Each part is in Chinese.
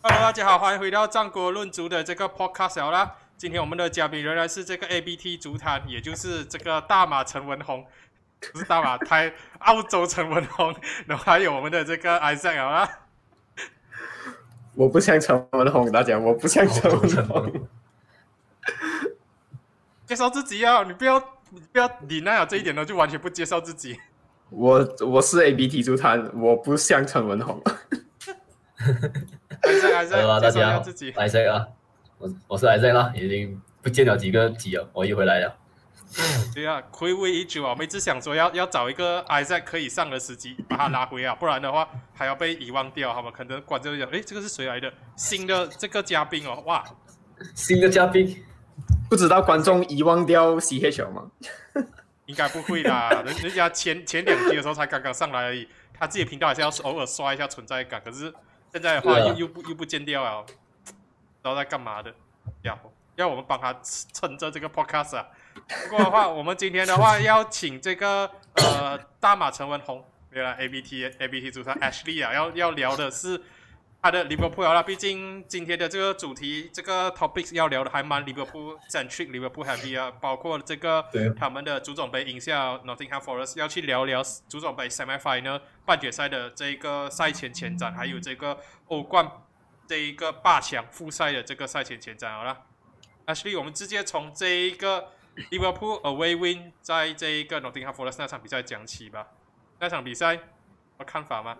Hello，大家好，欢迎回到战国论足的这个 podcast 啦。今天我们的嘉宾仍然是这个 ABT 足坛，也就是这个大马陈文宏，不是大马台 澳洲陈文宏，然后还有我们的这个 Isaac 啦。我不像陈文宏，大家我不像陈文宏。介绍自己啊！你不要，你不要你那样这一点呢，就完全不介绍自己。我我是 ABT 足坛，我不像陈文宏。Hello，大家好，Isaac 啊，我我是 Isaac 啦，已经不见了几个集了，我又回来了。对啊，回味已久啊，我们一直想说要要找一个 Isaac 可以上的时机，把他拉回啊，不然的话还要被遗忘掉，好吗？可能观众讲，哎，这个是谁来的？新的这个嘉宾哦，哇，新的嘉宾。不知道观众遗忘掉 C H 吗？应该不会啦，人人家前前两集的时候才刚刚上来而已，他自己频道还是要偶尔刷一下存在感。可是现在的话又又不又不见掉了，不知道在干嘛的，要要我们帮他撑着这个 podcast 啊。不过的话，我们今天的话要请这个呃大马陈文宏，原来 A B T A B T 主唱 Ashley 啊，要要聊的是。他的 Liverpool 啦，毕竟今天的这个主题，这个 topics 要聊的还蛮 Liverpool centric，Liverpool heavy 啊，包括这个他们的足总杯赢下 Nottingham Forest，要去聊聊足总杯 semi final 半决赛的这一个赛前前瞻，还有这个欧冠这一个八强复赛的这个赛前前瞻，好了，Ashley，我们直接从这一个 Liverpool away win 在这一个 Nottingham Forest 那场比赛讲起吧，那场比赛有看法吗？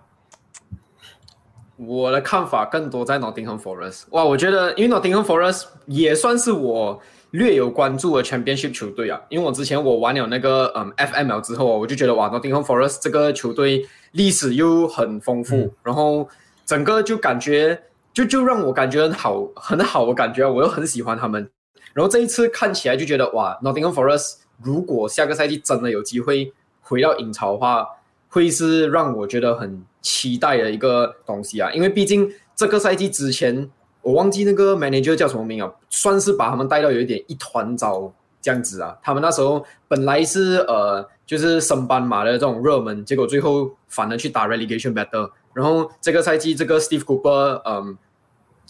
我的看法更多在 Nottingham Forest。哇，我觉得因为 Nottingham Forest 也算是我略有关注的 Championship 球队啊。因为我之前我玩了那个嗯 FML 之后，我就觉得哇，Nottingham Forest 这个球队历史又很丰富，然后整个就感觉就就让我感觉很好很好的感觉，我又很喜欢他们。然后这一次看起来就觉得哇，Nottingham Forest 如果下个赛季真的有机会回到英超的话，会是让我觉得很。期待的一个东西啊，因为毕竟这个赛季之前，我忘记那个 manager 叫什么名啊，算是把他们带到有一点一团糟这样子啊。他们那时候本来是呃，就是升班马的这种热门，结果最后反而去打 relegation battle。然后这个赛季，这个 Steve Cooper，嗯，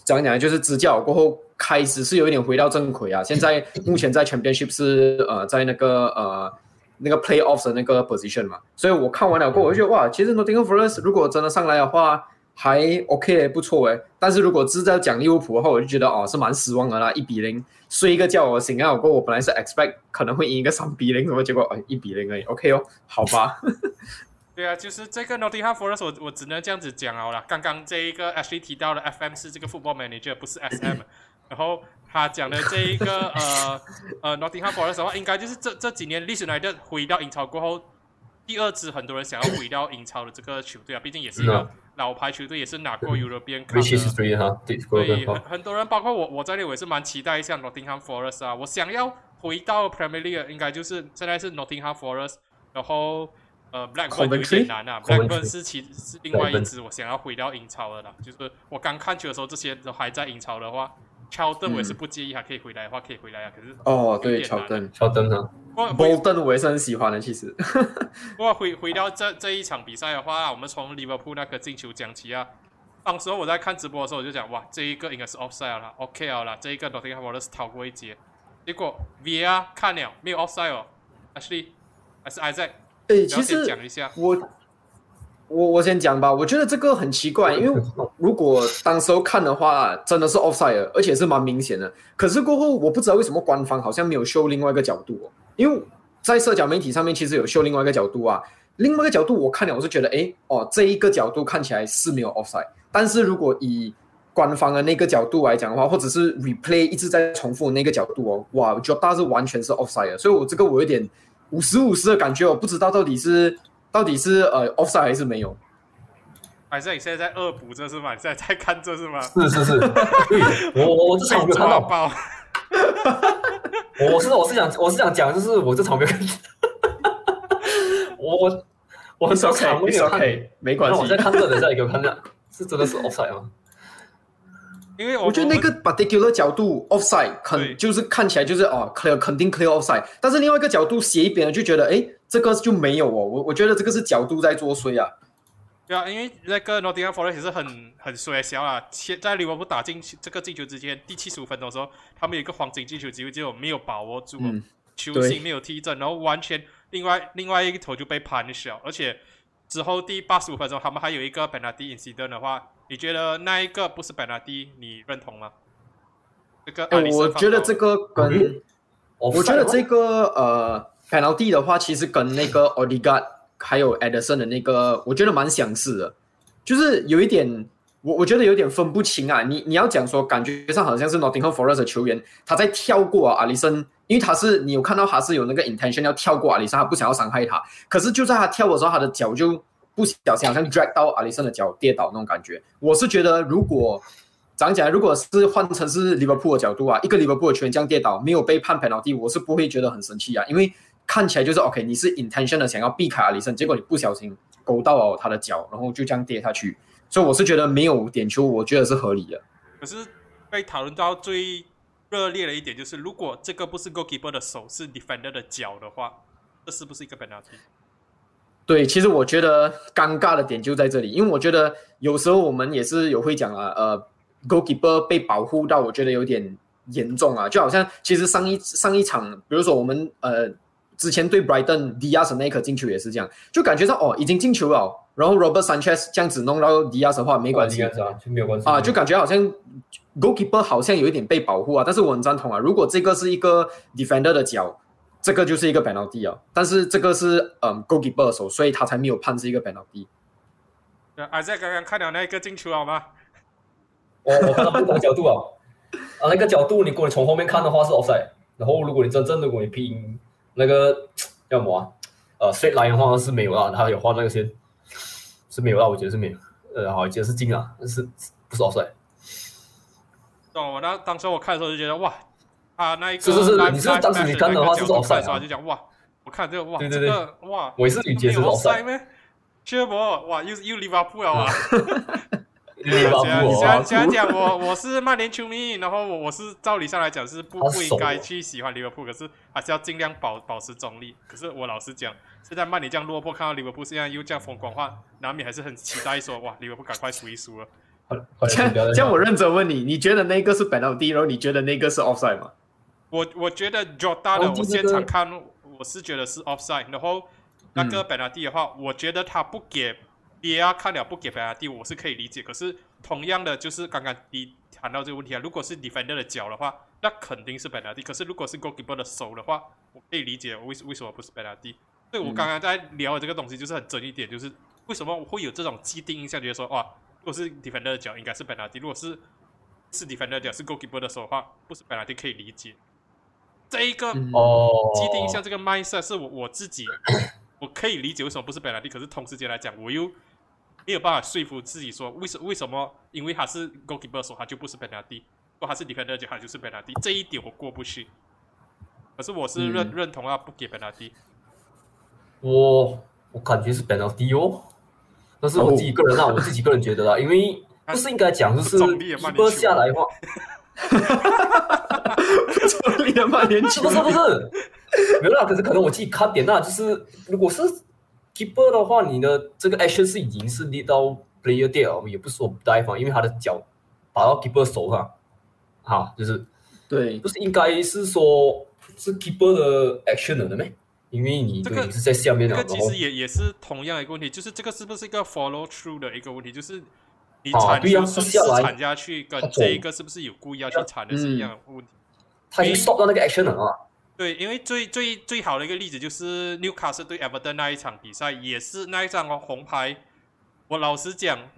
讲讲就是支教过后，开始是有一点回到正轨啊。现在目前在 championship 是呃，在那个呃。那个 playoffs 的那个 position 嘛，所以我看完了过后，我就觉得哇，其实 Nottingham Forest 如果真的上来的话，还 OK 不错诶。但是如果是在讲利物浦的话，我就觉得哦，是蛮失望的啦，一比零睡一个觉，我醒啊，过后我本来是 expect 可能会赢一个三比零，什么结果哎一比零而已，OK 哦，好吧。对啊，就是这个 Nottingham Forest，我我只能这样子讲好了。刚刚这一个 Ashley 提到的 FM 是这个 football manager，不是 SM，然后。他讲的这一个 呃呃，Nottingham Forest 的话，应该就是这这几年历史来的回到英超过后，第二支很多人想要回到英超的这个球队啊，毕竟也是一个老牌球队，也是拿过 European Cup 哈，对，很很多人包括我我在内，我也是蛮期待一下 Nottingham Forest 啊，我想要回到 Premier League，应该就是现在是 Nottingham Forest，然后呃 Blackburn 有点难啊，Blackburn 是其是另外一支我想要回到英超的啦，就是我刚看球的时候，这些都还在英超的话。乔登我也是不介意，还可以回来的话可以回来啊。可是哦，对，乔登，乔登啊，波登我也是很喜欢的。其实，不过回回到这这一场比赛的话，我们从利物浦那个进球讲起啊。当时候我在看直播的时候，我就讲哇，这一个应该是 offside 了，OK 了，这一个 Nottingham Forest 逃过一劫。结果 VR 看了没有 offside 哦，Ashley 还是 Isaac，哎，其实讲一下我。我我先讲吧，我觉得这个很奇怪，因为如果当时候看的话，真的是 offside，而且是蛮明显的。可是过后，我不知道为什么官方好像没有秀另外一个角度哦，因为在社交媒体上面其实有秀另外一个角度啊。另外一个角度我看了，我是觉得，哎，哦，这一个角度看起来是没有 offside，但是如果以官方的那个角度来讲的话，或者是 replay 一直在重复那个角度哦，哇，我觉得是完全是 offside，所以我这个我有点五十五十的感觉，我不知道到底是。到底是呃 offside 还是没有？还是你现在在恶补这是吗？现在在看这是吗？是是是，我我我这场没有看到。我是我是想我是想讲，就是我这场没有看。我我我很少看，没有看，没关系。我在看这，等一下你给我看下，是真的是 offside 吗？因为我觉得那个 particular 角度 offside 肯就是看起来就是哦 clear 肯定 clear offside，但是另外一个角度斜一边就觉得哎这个就没有哦，我我觉得这个是角度在作祟啊。对啊，因为那个 Nottingham Forest 也是很很衰小啊。现在利物浦打进这个进球之前，第七十五分钟的时候，他们有一个黄金进球机会，结果没有把握住，嗯，球对星没有踢正，然后完全另外另外一个头就被盘小，而且之后第八十五分钟他们还有一个 penalty incident 的话，你觉得那一个不是 penalty，你认同吗？这个哎阿里，森我觉得这个跟我我觉得这个呃 penalty 的话，其实跟那个 Odegaard 还有 Edison 的那个，我觉得蛮相似的，就是有一点，我我觉得有点分不清啊。你你要讲说，感觉上好像是 Nottingham Forest 的球员他在跳过阿里森，因为他是你有看到他是有那个 intention 要跳过阿里森，他不想要伤害他，可是就在他跳的时候，他的脚就不小心好像 drag 到阿里森的脚跌倒那种感觉。我是觉得如果讲起来？如果是换成是利物浦的角度啊，一个利物浦的球员这样跌倒，没有被判 penalty，我是不会觉得很生气啊，因为看起来就是 OK，你是 intention 的想要避开阿里森，结果你不小心勾到了他的脚，然后就这样跌下去，所以我是觉得没有点球，我觉得是合理的。可是被讨论到最热烈的一点就是，如果这个不是 goalkeeper 的手，是 defender 的脚的话，这是不是一个 penalty？对，其实我觉得尴尬的点就在这里，因为我觉得有时候我们也是有会讲啊，呃，goalkeeper 被保护到，我觉得有点严重啊，就好像其实上一上一场，比如说我们呃之前对 Brighton Diaz 的那一颗进球也是这样，就感觉到哦已经进球了，然后 Robert Sanchez 这样子弄到 Diaz 的话没关系啊，就没有关系啊，就感觉好像 goalkeeper 好像有一点被保护啊，但是我很赞同啊，如果这个是一个 defender 的脚。这个就是一个 penalty 啊，但是这个是嗯 goalkeeper 的手，所以他才没有判是一个 penalty。对，阿在刚刚看了那个进球好吗？我我看到不同角度啊，啊那个角度，你如果你从后面看的话是 offside，然后如果你真正如果你拼那个叫什么啊，呃 straight line 的话是没有啦，他有画那个线是没有啦，我觉得是没有，呃好，我觉得是进啊，但是不是 offside。哦，我那当时我看的时候就觉得哇，啊那一个是是是你是当时你看的话是那个角度 offside 看的时候啊就讲哇，我看这个哇，对对对这个哇，我也是觉得是没有 offside offside 咩？确博哇，又又利物浦了啊！利物浦虽然哦虽然虽然讲我 我是曼联球迷，然后我我是照理上来讲是不不应该去喜欢利物浦，可是还是要尽量保保持中立。可是我老实讲，现在曼联这样落魄，看到利物浦现在又这样疯狂化，难免还是很期待说哇，利物浦赶快输一输了。这样这样，我认真问你，你觉得那个是 penalty，然后你觉得那个是 offside 吗？我我觉得 Jota 的哦我现场看我是觉得是 offside，然后那个 penalty 的话，我觉得他不给 VR 看了不给 penalty，我是可以理解。可是同样的，就是刚刚你谈到这个问题啊，如果是 defender 的脚的话，那肯定是 penalty。可是如果是 goalkeeper 的手的话，我可以理解为为什么不是 penalty。所以我刚刚在聊的这个东西就是很争议点，就是为什么我会有这种既定印象，觉得说哇，如果是 defender 的脚应该是 penalty，如果是是 defender 的脚是 goalkeeper 的手的话，不是 penalty 可以理解。这一个嗯哦，既定印象这个 mindset 是我我自己我可以理解为什么不是 penalty，可是同时间来讲，我又没有办法说服自己说为什为什么？因为他是 goalkeeper 说他就不是 penalty，如果他是 defender 的脚他就是 penalty，这一点我过不去。可是我是认、嗯。认同啊，不给 penalty。我我感觉是 penalty 哦，但是我自己个人啊，我自己个人觉得啦，因为不是应该讲就是中立的曼联 keeper 球。下来的话，中立的曼联球。不是不是，没有啦，可是可能我自己看点啦，就是如果是 keeper 的话，你的这个 action 是已经是 lead 到 player dead 了，也不是说 dive 啊，因为他的脚打到 keeper 手上，哈，就是对不是应该是说是 keeper 的 action 了的咩？因为你这个是在下面的，这个其实也也是同样一个问题，就是这个是不是一个 follow through 的一个问题？就是你啊铲球顺势下来铲下去，跟这一个是不是有故意要去铲的是一样的问题。他已经 stop 到那个 action 了啊。对，因为最最最好的一个例子就是 Newcastle 对 Everton 那一场比赛，也是那一张哦红牌。我老实讲，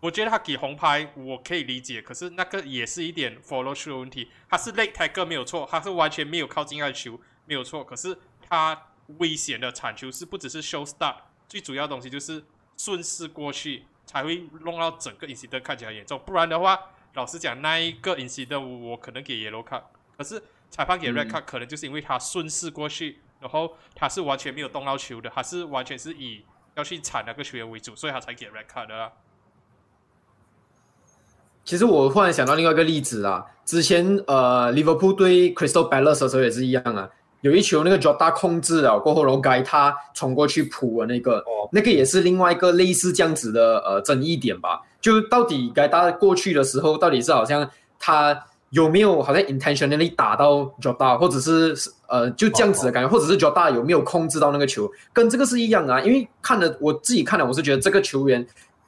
我觉得他给红牌我可以理解，可是那个也是一点 follow through 的问题。他是 late tackle 没有错，他是完全没有靠近爱球没有错，可是他危险的铲球是不只是 show start，最主要的东西就是顺势过去才会弄到整个 incident 看起来严重，不然的话，老实讲那一个 incident 我可能给 yellow card，可是裁判给 red card 可能就是因为他顺势过去，然后他是完全没有动到球的，他是完全是以要去铲那个球员为主，所以他才给 red card 的啦。其实我忽然想到另外一个例子啊，之前呃，利物浦对 Crystal Palace 的时候也是一样啊。有一球那个 Jota 控制了过后，然后该他冲过去扑的那个，哦那个也是另外一个类似这样子的呃争议点吧。就到底该他过去的时候，到底是好像他有没有好像 intentionally 打到 Jota，或者是呃就这样子的感觉，或者是 Jota 有没有控制到那个球，跟这个是一样啊。因为看了我自己看了，我是觉得这个球员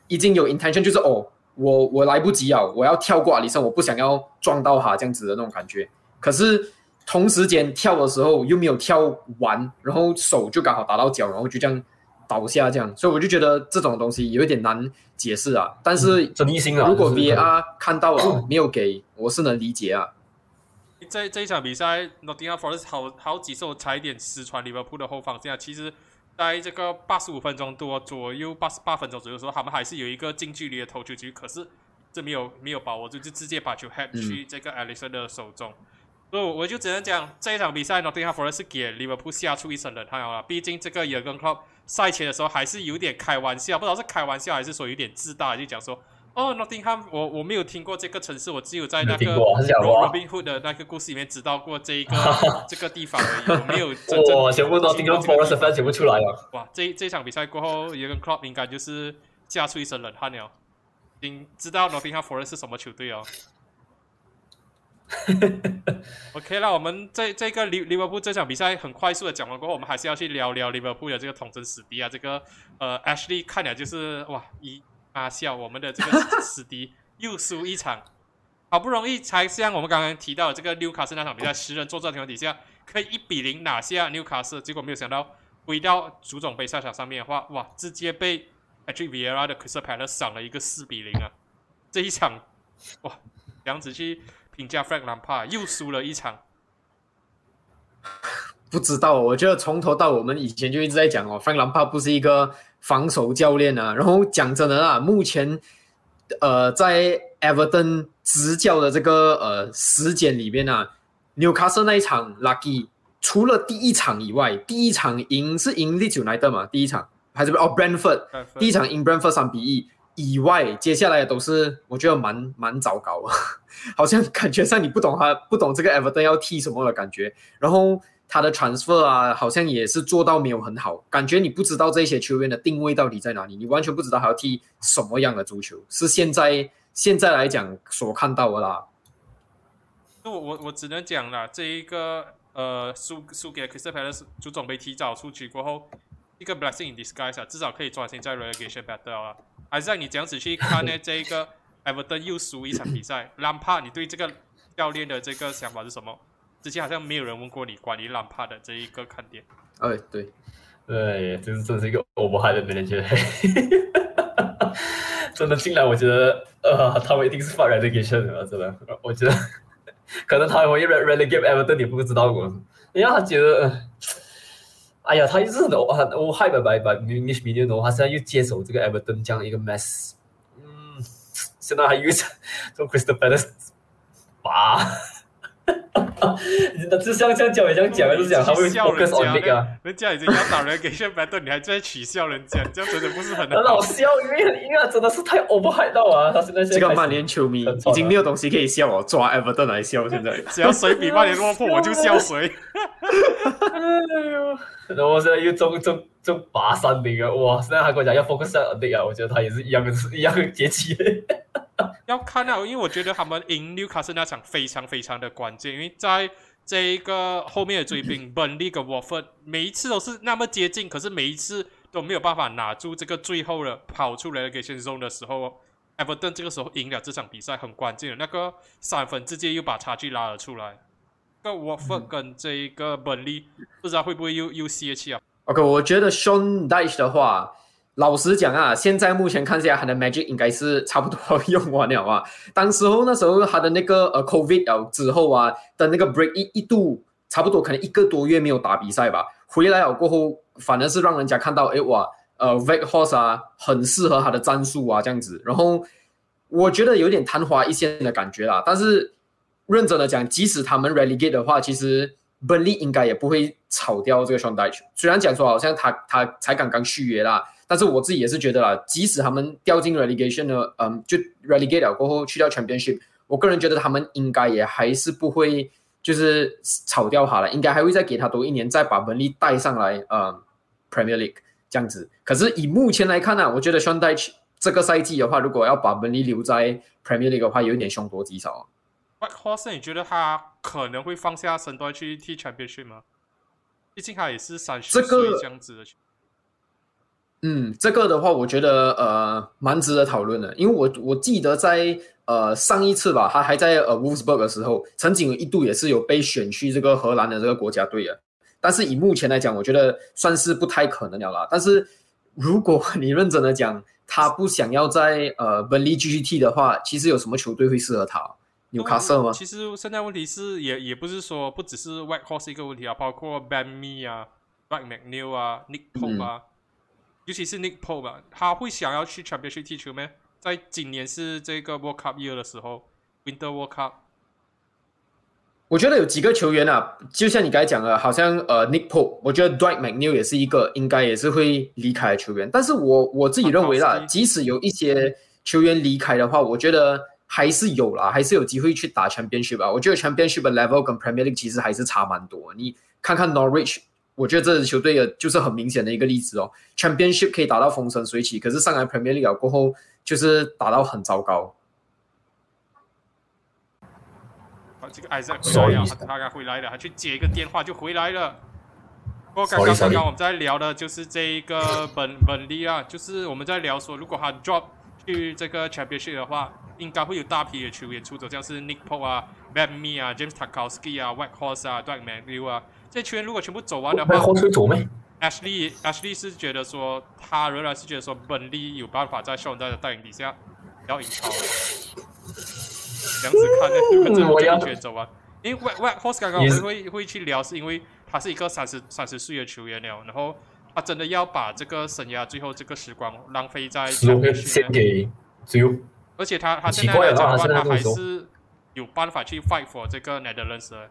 已经有 intention，就是哦，我我来不及啊，我要跳过阿里森，我不想要撞到他这样子的那种感觉。可是同时间跳的时候又没有跳完，然后手就刚好打到脚，然后就这样倒下这样，所以我就觉得这种东西有一点难解释啊。但是争议性啊。如果 VAR 看到了没有给，我是能理解啊。这这一场比赛，Nottingham Forest 好好几次差一点失传利物浦的后防线啊。其实，在这个八十五分钟多左右、八十八分钟左右的时候，他们还是有一个近距离的投球机，可是这没有没有把握住，就直接把球 head 去这个 Alisson 的手中。所以我就只能讲，这一场比赛 Nottingham Forest 是给利物浦吓出一身冷汗了。毕竟这个 Jurgen Klopp 赛前的时候还是有点开玩笑，不知道是开玩笑还是说有点自大，就讲说。哦，Nottingham，我我没有听过这个城市，我只有在那个 Robin Hood 的那个故事里面知道过这一个 这个地方而已，我没有真正哇，全部 Nottingham Forest 的 fan 全部出来了。哇，这这场比赛过后，有个 Klopp 应该就是吓出一身冷汗了，已经知道 Nottingham Forest 是什么球队哦。OK 那我们这这个利利物浦这场比赛很快速的讲完过后，我们还是要去聊聊利物浦的这个统真死敌啊，这个呃 Ashley 看了就是哇一啊笑，我们的这个死敌又输一场，好不容易才像我们刚刚提到的这个纽卡斯那场比赛，十人作战的情况底下，可以一比零拿下纽卡斯，结果没有想到回到足总杯赛场上面的话，哇，直接被 H Vieira 的 Crystal Palace 赏了一个四比零啊！这一场哇，这样子去评价 Frank Lampard 又输了一场。不知道，我觉得从头到尾我们以前就一直在讲哦，Frank Lampard 不是一个防守教练啊。然后讲真的啊，目前呃在 Everton 执教的这个呃时间里面啊，纽卡斯那一场 Lucky 除了第一场以外，第一场赢是赢 Leeds United 嘛，第一场还是哦 Brentford 第一场赢 Brentford 三比一以外，接下来都是我觉得蛮蛮糟糕啊，好像感觉上你不懂他不懂这个 Everton 要踢什么的感觉，然后。他的 transfer 啊，好像也是做到没有很好，感觉你不知道这些球员的定位到底在哪里，你完全不知道他要踢什么样的足球，是现在现在来讲所看到的啦。那我我我只能讲了，这一个呃输输给 Crystal Palace 足总杯提早出局过后，一个 blessing in disguise 啊，至少可以专心在 relegation battle 啊。还是让你这样子去看呢，这一个 Everton 又输一场比赛，兰帕，你对这个教练的这个想法是什么？之前好像没有人问过你关于兰帕的这一个看点。哎，对，对，这是真是一个 overhigh 的 manager，真的进来，我觉得呃，他们一定是发 relegation 的，真的，我觉得 可能他会 relegate Everton，你不知道我，因为他觉得，呃哎呀，他一直很很 overhigh 的把把 English media 他现在又接手这个 Everton 这样一个 mess，嗯，现在还又从 Crystal Palace 拔。那这样讲也这样讲，就是讲他会 focus on league 啊。人家已经要打人给炫 battle，你还在取笑人家，这样真的不是很很好笑，因为因为真的是太 overhype 到啊！他现在这个曼联球迷已经没有东西可以笑了，抓 Everton 来笑。现在只要谁比曼联落魄，我就笑谁。哎呦！然后现在又中中中拔三零啊！哇！现在还跟我讲要 focus on league 啊，我觉得他也是一样的，一样的节气。要看啊，因为我觉得他们赢纽卡斯那场非常非常的关键，因为在这一个后面的追兵 本利跟沃芬每一次都是那么接近，可是每一次都没有办法拿住这个最后的跑出来给先中的时候，Everton 这个时候赢了这场比赛很关键的那个三分，直接又把差距拉了出来。个沃芬跟这一个本利不知道会不会又又泄气啊？OK，我觉得 Sean Dyche 的话。老实讲啊，现在目前看下来，他的 magic 应该是差不多用完了啊。当时候那时候他的那个呃 COVID 了之后啊的那个 break 一一度差不多可能一个多月没有打比赛吧，回来了过后，反而是让人家看到，哎哇，呃 v e g Horse 啊很适合他的战术啊这样子。然后我觉得有点昙花一现的感觉啦。但是认真的讲，即使他们 relegate 的话，其实 Burnley 应该也不会炒掉这个 Sean Dyche。虽然讲说好像他他才刚刚续约啦。但是我自己也是觉得啦，即使他们掉进 relegation 呢，嗯，就 relegate 了过后去掉 championship，我个人觉得他们应该也还是不会就是炒掉他了，应该还会再给他多一年，再把文力带上来，嗯，Premier League 这样子。可是以目前来看呢，我觉得 Sean Dyche 这个赛季的话，如果要把文利留在 Premier League 的话，有一点凶多吉少。White Horse，你觉得他可能会放下身段去踢 Championship 吗？毕竟他也是三十这个岁这样子的球嗯，这个的话，我觉得呃蛮值得讨论的，因为我我记得在呃上一次吧，他还在呃 Wolfsburg 的时候，曾经有一度也是有被选去这个荷兰的这个国家队啊，但是以目前来讲，我觉得算是不太可能了啦。但是如果 你认真的讲，他不想要在呃本利 GGT 的话，其实有什么球队会适合他？纽卡斯尔吗？其实现在问题是也也不是说不只是 White Horse 一个问题啊，包括 Ben Me 啊、Mike McNeil 啊、Nick Pope 啊，尤其是 Nick Pope 吧，他会想要去 Championship 踢球吗？在今年是这个 World Cup year 的时候，Winter World Cup，我觉得有几个球员啊，就像你刚才讲的，好像呃 Nick Pope，我觉得 Dwight McNeil 也是一个应该也是会离开的球员。但是我我自己认为啦即使有一些球员离开的话，我觉得还是有啦，还是有机会去打 Championship 吧。我觉得 Championship 的 level 跟 Premier League 其实还是差蛮多。你看看 Norwich，我觉得这支球队的就是很明显的一个例子哦。Championship 可以打到风生水起，可是上来 Premier League 过后就是打到很糟糕。啊，这个 Isaac 回来了，他他刚回来了，他去接一个电话就回来了。不过刚刚刚刚我们在聊的就是这一个本本利啊，就是我们在聊说，如果他 drop 去这个 Championship 的话，应该会有大批的球员出走，像是 Nick Pope 啊、Ben Me 啊、James Tarkowski 啊、White Horse 啊、Dwight McNeil 啊，这些球员如果全部走完的那话后吹走咩？，Ashley Ashley 是觉得说，他仍然是觉得说，本利有办法在肖恩戴的带领底下要赢超的。这样子看呢，如果真的这我要一圈走完，因为 White White Horse 刚刚我们会会去聊，是因为他是一个三十三十岁的球员了，然后他真的要把这个生涯最后这个时光浪费在十五 Championship 献给只有而且他他现在的话，他还他现在这么说是有办法去 fight for 这个 Netherlands 的。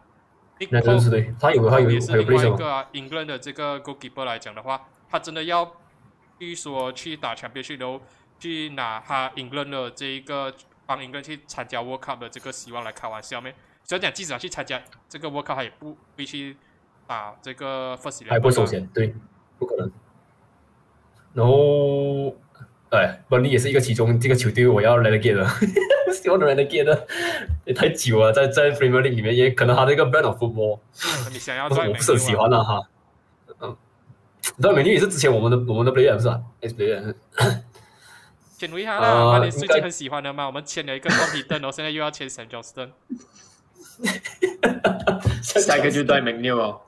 那真是对，他有他有还有也是另外一个啊，England 的这个 goalkeeper 来讲的话，他真的要据说去打强边去然后去拿他 England 的这一个帮 England 去参加 World Cup 的这个希望来开玩笑咩？所以讲即使他去参加这个 World Cup，他也不会去打这个 first 还不会 eleven 啊收钱，对，不可能。然后，哎，本利也是一个其中这个球队我要 relegate 的，希望能 relegate 的。也太久了，在在 Premier League 里面，也可能他这个 brand of football，你想要但是在我不是很喜欢啊哈。嗯，对，美女也是之前我们的我们的 player 不是啊，ex player，签回他啦，呃曼联最近很喜欢的嘛，我们签了一个 Tom 然后现在又要签 Sam Johnston。下一个就 Dwight McNeil 哦，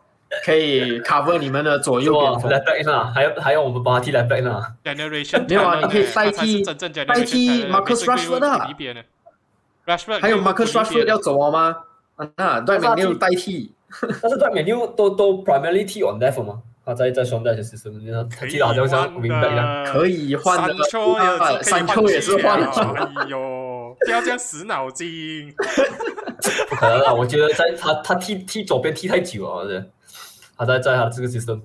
可以 cover 你们的左右哇边锋。back 啊，还要还要我们帮他踢 left back 啊，Generation 没有啊你可以代替代替 Marcus Rashford 啊 Rashford 还有 Marcus Rashford 要走了吗？啊，那他 McNeil 踢代替。但是在美妞都都 primarily 踢 on left 吗，他在在双带的 system，他可以踢的好像像换 wing back 一样。可以换的山丘也啊是换了了。哎呦，不要这样死脑筋。不可能啊！我觉得在他他踢踢左边踢太久了，是他在在他的这个 system，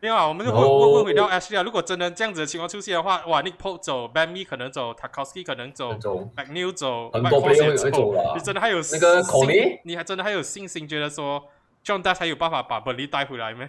没有啊，我们问然后问问回到 Ashley 啊，如果真的这样子的情况出现的话，哇，Nick Pope 走，Benmi 可能走，Tarkowski 可能走走，McNeil 走，很多 Whitehorse player 也会会走了你真的还有那个信 Conley 你还真的还有信心觉得说 John Dutch 还有办法把 Beli 带回来吗？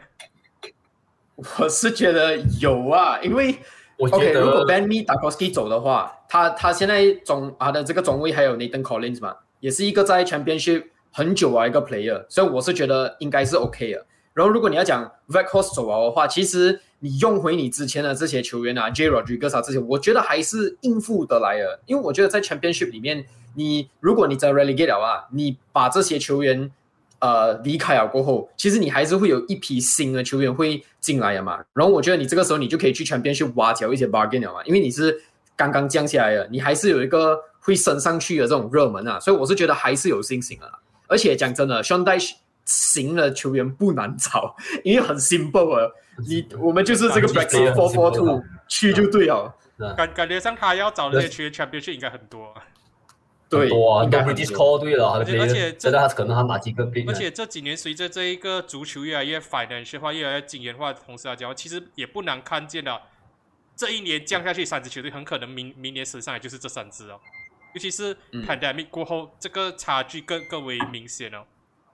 我是觉得有啊，因为我觉 OK，如果 ben mi tako ski 走的话，他他现在中他的这个中位还有 Nathan Collins 嘛，也是一个在 Championship 很久啊一个 player，所以我是觉得应该是 OK 的。然后如果你要讲 v e c h o s 走了的话，其实你用回你之前的这些球员啊，J. r o d r i g u e 这些，我觉得还是应付得来的。因为我觉得在 Championship 里面，你如果你在 relegate 了啊，你把这些球员呃离开了过后，其实你还是会有一批新的球员会进来的嘛。然后我觉得你这个时候你就可以去 Championship 挖角一些 bargain 了嘛，因为你是刚刚降下来的，你还是有一个会升上去的这种热门啊，所以我是觉得还是有信心的。而且讲真的 s h a n d a s 型的球员不难找，因为很 simple 啊，你我们就是这个感觉 Brexit 很 four four two 去就对了。感感觉上他要找的那些球员 Championship 应该很多。对，应该很 British 多 call 对了，而且而且 player，现在他可能他哪几个而且这几年随着这一个足球越来越 financial 化、越来越精元化的同时来讲，其实也不难看见了，这一年降下去三支球队，很可能明明年升上来就是这三支哦。尤其是嗯 pandemic 过后，这个差距更更为明显哦。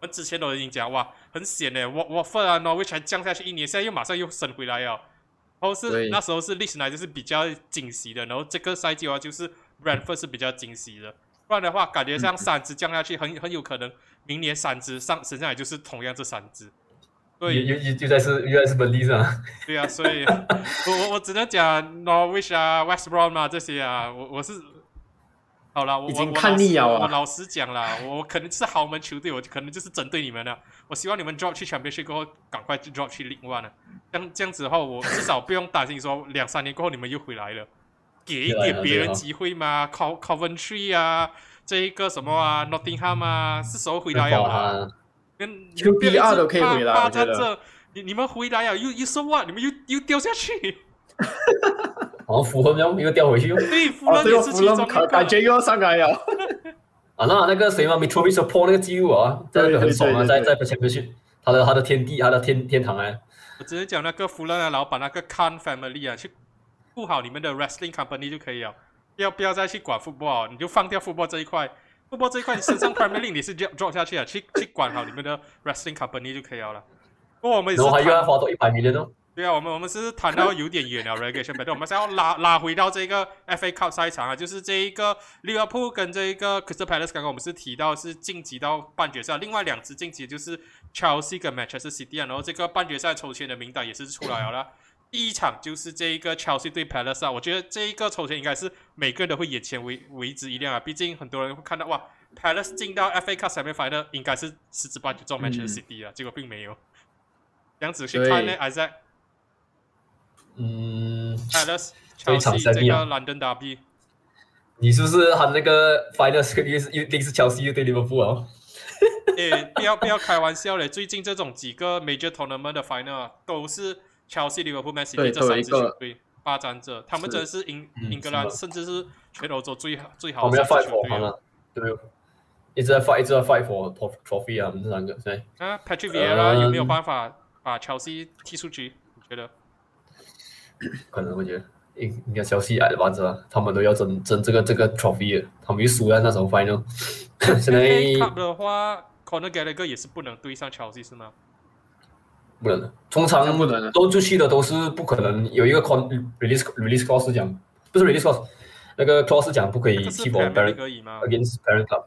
我们之前都已经讲哇，很险嘞，我我分啊，Norwich 还降下去一年，现在又马上又升回来了。然后是那时候是历史来就是比较惊喜的，然后这个赛季的话就是 Brentford 是比较惊喜的，不然的话感觉像三支降下去，很很有可能明年三支上升下来就是同样这三支。又对又又又在是又在是本地是吧？对啊，所以我我我只能讲 Norwich 啊、West Brom 啊这些啊，我我是好了，我已经我看腻了啊我老实讲啦，我我可能是豪门球队，我可能就是针对你们的。我希望你们 drop 去 Championship 过后，赶快就 drop 去 League One 了。这样这样子的话，我至少不用担心说两三年过后你们又回来了，给一点别人机会嘛。Co Coventry 啊，这一个什么啊，Nottingham 啊，是时候回来了跟 QPR 都可以回来霸我觉得你你们回来啊，又又说话，你们又又掉下去。好像符合又又掉回去哟。对，夫哦，人这个弗也是其中一朗感感。觉又要上来了。啊，那那个谁嘛 m i t r o v i c 破那个记录啊，在那个很爽啊，在在前面去，他的他的天地，他的天天堂哎，我只是讲那个夫人的老板那个 Khan Family 啊，去顾好你们的 wrestling company 就可以了，不要不要再去管 football，你就放掉 football 这一块。football 这一块你身上 Premier League 你是 drop 下去啊，去去管好你们的 wrestling company 就可以了啦。不过我们也是然后还又要花多一百 million 哦。对啊，我们我们是谈到 有点远了 relegation battle，我们是要拉拉回到这个 FA Cup 赛场啊，就是这一个利物浦跟这一个 Crystal Palace，刚刚我们是提到是晋级到半决赛，另外两支晋级就是 Chelsea 跟 Manchester City 啊，然后这个半决赛抽签的名单也是出来了啦。第一场就是这一个 Chelsea 对 Palace 啊，我觉得这一个抽签应该是每个人都会眼前为为之一亮啊，毕竟很多人会看到哇，Palace 进到 FA Cup semi final 应该是十之八九中 Manchester City 啊，结果并没有。这样子去看呢对，Isaac。嗯一场 Chelsea 这个胜利啊 London Derby，你是不是喊那个 final 是 又是又一定是乔西又对利物浦啊？诶，不要不要开玩笑嘞！最近这种几个 major tournament 的 final 啊都是 Chelsea、利物浦、Man City 对这三支球队霸占着，他们真的是英嗯英格兰，是甚至是全欧洲最好最好的三支球队对不对？一直在 fight，一直在 fight for tro- trophy 啊，我们这三个对。啊，Patrick Vieira 有没有嗯办法把 Chelsea 踢出局？你觉得？可能我觉得应应该消息来了吧，是吧？他们都要争争这个这个 trophy，他们一输了那时候 final。现在 cup 的话，Conor 也是不能对上 Chelsea 是吗？不能，通常不能都出去的都是不可能有一个 con release release clause 讲，不是 release clause，那个 clause 讲不可以替补 parent against parent club。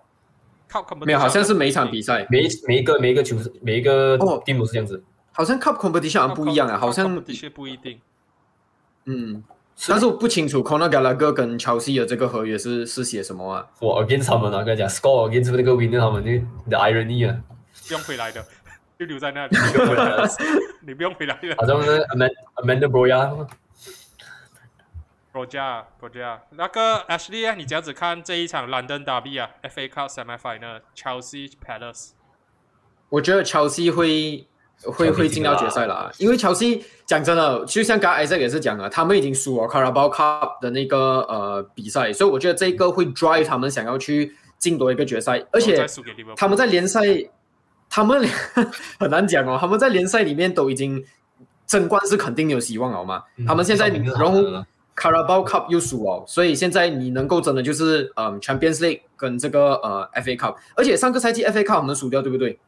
没有，好像是每一场比赛，每一每一个每一个球每一个哦，蒂姆是这样子。好像 cup competition 不一样啊，好像的确不一定。嗯，但是我不清楚 Conor Gallagher 跟 Chelsea 的这个合约是是写什么啊？我 against 他们啊，跟你讲 score against 那个 winner 他们那的 irony 啊，不用回来的，就留在那里，你不用回来了。好像是 Amanda Amanda Broya。Roger，那个 Ashley 啊，你这样子看这一场 London Derby 啊，FA Cup Semi Final Chelsea Palace，我觉得 Chelsea 会会会进到决赛了啊，因为 Chelsea 讲真的，就像刚才 Isaac 也是讲了，他们已经输了 Carabao Cup 的那个呃比赛，所以我觉得这个会 drive 他们想要去进夺一个决赛，而且他们在联赛，他们 很难讲哦，他们在联赛里面都已经争冠是肯定有希望了嘛，他们现在嗯然后 Carabao Cup 又输了，所以现在你能够真的就是嗯 Champions League 跟这个呃 FA Cup，而且上个赛季 FA Cup 我们输掉对不对？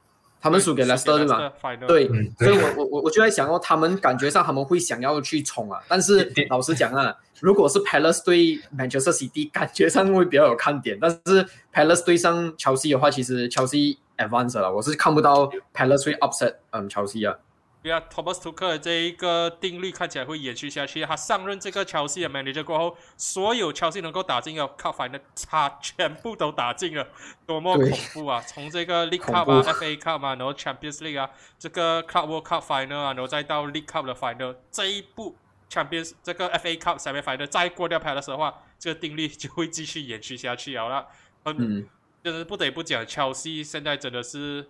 他们输给 Leicester 对吗？对，嗯所以我我我我就在想哦，他们感觉上他们会想要去冲啊，但是老实讲啊，如果是 Palace 对 Manchester City，感觉上会比较有看点，但是 Palace 对上 Chelsea 的话，其实 Chelsea advance 了，我是看不到 Palace 会 upset 嗯 Chelsea 啊。对啊，Thomas Tuchel 的这一个定律看起来会延续下去。他上任这个 Chelsea 的 manager 过后，所有 Chelsea 能够打进的 Cup Final，他全部都打进了，多么恐怖啊！从这个 league cup 啊、FA Cup 啊，然后 Champions League 啊，这个 Club World Cup Final 啊，然后再到 League Cup 的 Final，这一步 Champions 这个 FA Cup Semi Final 再过掉 Palace 的话，这个定律就会继续延续下去好了。嗯，嗯，真的不得不讲，Chelsea 现在真的是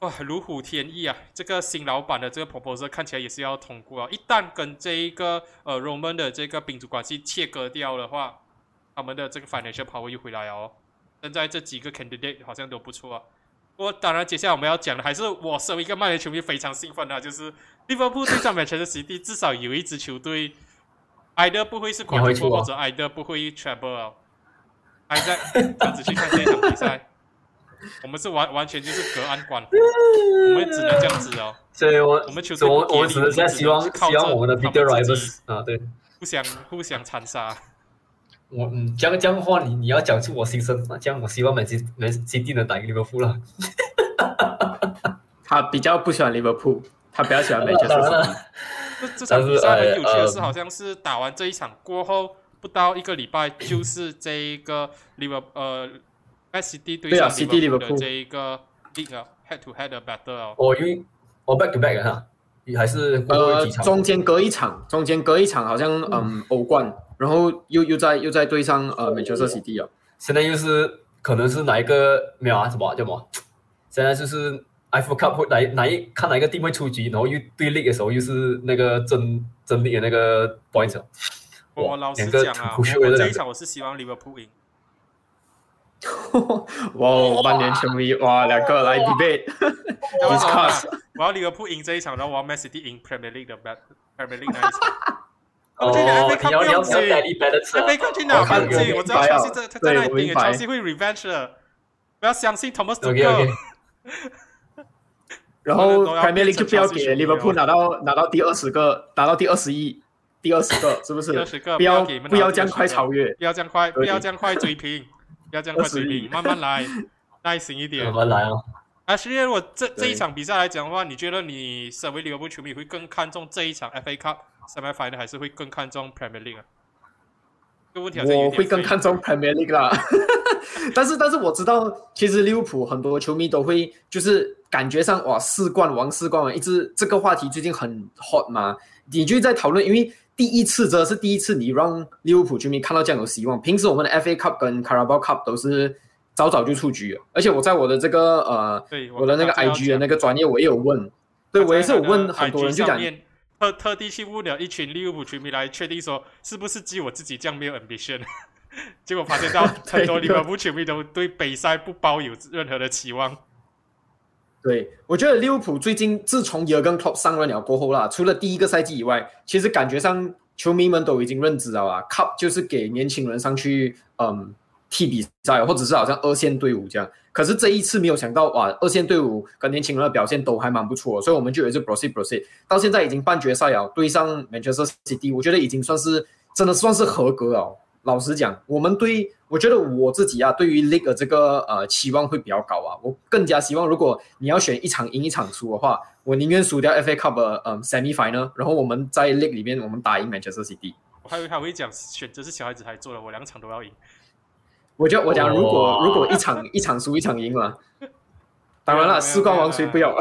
哇如虎添翼啊！这个新老板的这个 proposal 看起来也是要通过啊。一旦跟这一个呃 Roman 的这个宾主关系切割掉的话，他们的这个 financial power 又回来了哦。现在这几个 candidate 好像都不错啊。不过当然，接下来我们要讲的还是我身为一个曼联球迷非常兴奋的，就是利物浦对上 Manchester City，至少有一支球队，either 不会是你会 quadruple 出啊或者 either 不会啊。还在这样子去看这场比赛。我们是完完全就是隔岸观火，我们只能这样子哦。所以我我们球队我我只能现在希望靠希望我们的着 bigger 他们自己 rivals 啊，对互相互相残杀。我嗯，这样这样的话，你你要讲出我心声啊，这样我希望曼基曼基地能打赢利物浦了。他比较不喜欢利物浦，他比较喜欢当 Manchester 然 City。了，这这场比赛很有趣的是，呃好像是打完这一场过后不到一个礼拜，就是这一个利物呃 Man City 对对啊上 City 利物浦这一个 league 啊 head to head 的 battle 哦。我因为哦 back to back 哈，还是呃中间隔一场，中间隔一场好像嗯欧冠，然后又又在又在对上呃 Manchester City 啊。现在又是可能是哪一个没有啊？什么啊叫什么？现在就是 F Cup 会哪一哪一看哪一个地位出局，然后又对 league 的时候又是那个争争力的那个。哇我老实两个讲啊，这一场我是希望利物浦赢。哇，曼联球迷哇，两个来 debate discuss。我要利物浦赢这一场，然后我要 Man City 赢 Premier League 的 bat Premier League 那一场。哦，这个 FA Cup 你要你要不用紧你要改立 balance 啊 FA 冠军哪有我看关系？我我知道明白 Chelsea 啊在那里赢我明白，Chelsea 会 revenge 的，不要相信 Thomas Tuchel。然后 Premier League 就不要给球迷利物浦拿到拿到第二十个，拿到第二十亿，第二十个是不是？第二十个不要不要给不拿到第20要这样快超越。不要这样快，不要这样快追平，不要这样快水平，慢慢来，耐心一点慢。慢来啊。啊，其实如果这这一对场比赛来讲的话，你觉得你身为利物浦球迷会更看重这一场 FA Cup semi final，还是会更看重 Premier League 啊？这个问题好像有点我会更看重 Premier League 啦，但是但是我知道，其实利物浦很多球迷都会就是感觉上哇四冠王四冠王，一直这个话题最近很 hot 嘛，你就在讨论，因为第一次真的是第一次你让利物浦球迷看到这样有希望，平时我们的 FA Cup 跟 Carabao Cup 都是早早就出局了，而且我在我的这个呃对，我的那个 IG 的那个专业我也有问，对我也是有问很多人就讲特特地去问了一群利物浦球迷来确定说，是不是只有我自己这样没有 ambition？结果发现到 很多利物浦球迷都对北赛不抱有任何的期望。对，我觉得利物浦最近自从耶根 Klopp 上任了过后啦，除了第一个赛季以外，其实感觉上球迷们都已经认知了啊，Cup 就是给年轻人上去嗯踢比赛，或者是好像二线队伍这样。可是这一次没有想到哇，二线队伍跟年轻人的表现都还蛮不错，所以我们就有一次 proceed proceed，到现在已经半决赛了，对上 Manchester City，我觉得已经算是真的算是合格了。老实讲，我们对我觉得我自己啊，对于 League 的这个呃期望会比较高啊。我更加希望，如果你要选一场赢一场输的话，我宁愿输掉 FA Cup 的呃 semi final，然后我们在 League 里面我们打赢 Manchester City。我还以为他会讲选择是小孩子才做的，我两场都要赢。我就我讲，如果、哇如果一场一场输一场赢嘛，当然了，没有四冠王谁不要？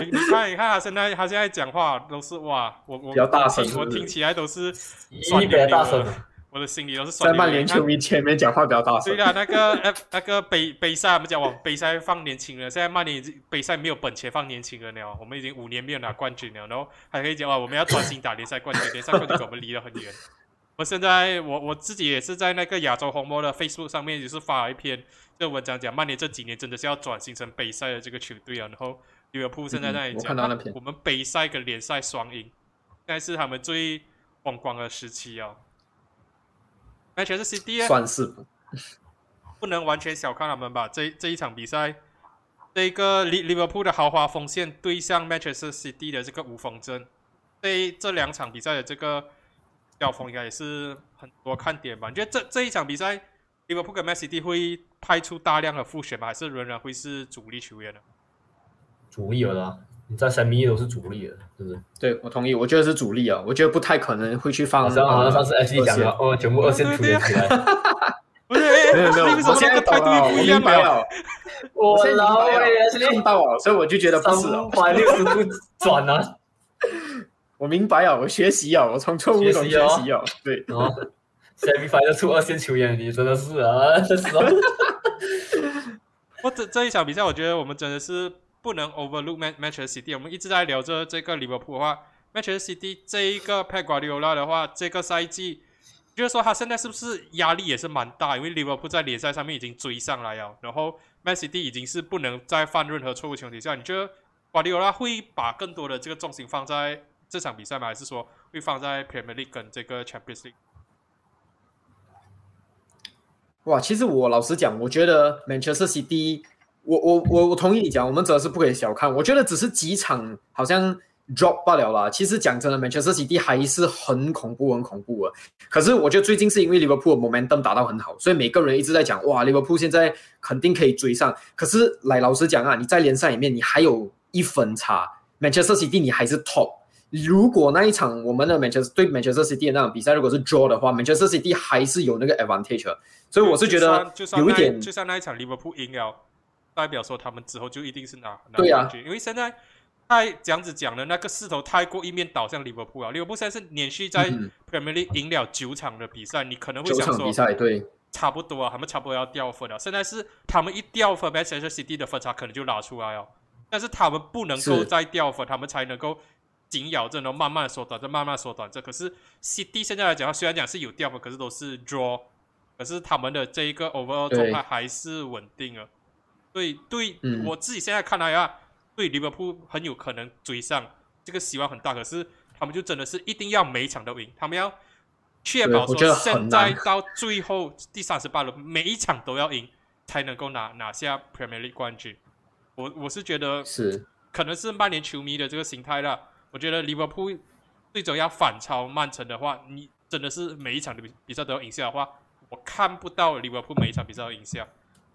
你你看，你看他现在他现在讲话都是哇，我我比较大声我听起来都是比溜溜的大声啊，我的心里都是。在曼联球迷前面讲话比较大声对。啊，那个 F 那个杯杯赛，我们讲往杯赛放年轻人，现在曼联已经杯赛没有本钱放年轻人了，我们已经五年没有拿冠军了，然后还可以讲啊，我们要专心打联赛冠军，联赛冠军跟我们离得很远。我现在我我自己也是在那个亚洲红魔的 Facebook 上面，也是发了一篇这文章，讲曼联这几年真的是要转型成杯赛的这个球队啊，然后利物浦现在在那里嗯我讲，我们杯赛跟联赛双赢，现在是他们最风光的时期啊。那全是 CD 啊。算是不能完全小看他们吧。这这一场比赛，这个利利物浦的豪华锋线对上 Manchester City 的这个无锋阵，这这两场比赛的这个交锋应该也是很多看点吧？你觉得这这一场比赛，利物浦跟 Man City 会派出大量的复选吗？还是仍然会是主力球员呢？主力了啦，你在三米都是主力了，是不是？对我同意，我觉得是主力啊，我觉得不太可能会去放。好像好像上次呃 H D 讲的，哦，全部二线球员起来，不是，哎没有没有，我现在懂了，我又不一样明白了？我老白了哎，H 看到了，所以我就觉得不是了三。百六十度转啊，我明白了，我学习啊，我从错误中学学习哦习啊。对，然后 semi final 出二线球员，你真的是啊，这时候我这这一场比赛，我觉得我们真的是不能 overlook Man Manchester City。我们一直在聊着这个利物浦的话，Manchester City 这一个 Pep Guardiola 的话，这个赛季，就是说他现在是不是压力也是蛮大？因为利物浦在联赛上面已经追上来了，然后 Man City 已经是不能再犯任何错误前提下，你觉得瓜迪奥拉会把更多的这个重心放在这场比赛吗？还是说会放在 Premier League 跟这个 Champions League？哇，其实我老实讲，我觉得 Manchester City 我我我我同意你讲，我们真的是不可以小看。我觉得只是几场好像 drop 罢了啦。其实讲真的，Manchester City 还是很恐怖，很恐怖啊。可是我觉得最近是因为 Liverpool momentum 打到很好，所以每个人一直在讲哇，Liverpool 现在肯定可以追上。可是来老实讲啊，你在联赛里面你还有一分差，Manchester City 你还是 top。如果那一场我们的 Manchester 对 Manchester City 那场比赛如果是 draw 的话，Manchester City 还是有那个 advantage。所以我是觉得有一点，就像那一场利物浦赢了。代表说他们之后就一定是拿拿冠军，因为现在太这样子讲的那个势头太过一面倒向利物浦啊，利物浦现在是连续在 Premier League 赢了九场的比赛，你可能会想说，比赛对，差不多啊，他们差不多要掉分了。现在是他们一掉分，Manchester City 的分差可能就拉出来哦，但是他们不能够再掉分，他们才能够紧咬着，然后慢慢缩短，再慢慢缩短。这。可是 City 现在来讲，虽然讲是有掉分，可是都是 draw，可是他们的这一个 overall 状态还是稳定了。对对，我自己现在看来啊，对利物浦很有可能追上，这个希望很大。可是他们就真的是一定要每一场都赢，他们要确保说现在到最后第三十八轮每一场都要赢，才能够拿拿下 Premier League 冠军。我我是觉得是，可能是曼联球迷的这个心态了。我觉得利物浦最终要反超曼城的话，你真的是每一场的比比赛都要赢下的话，我看不到利物浦每一场比赛都赢下。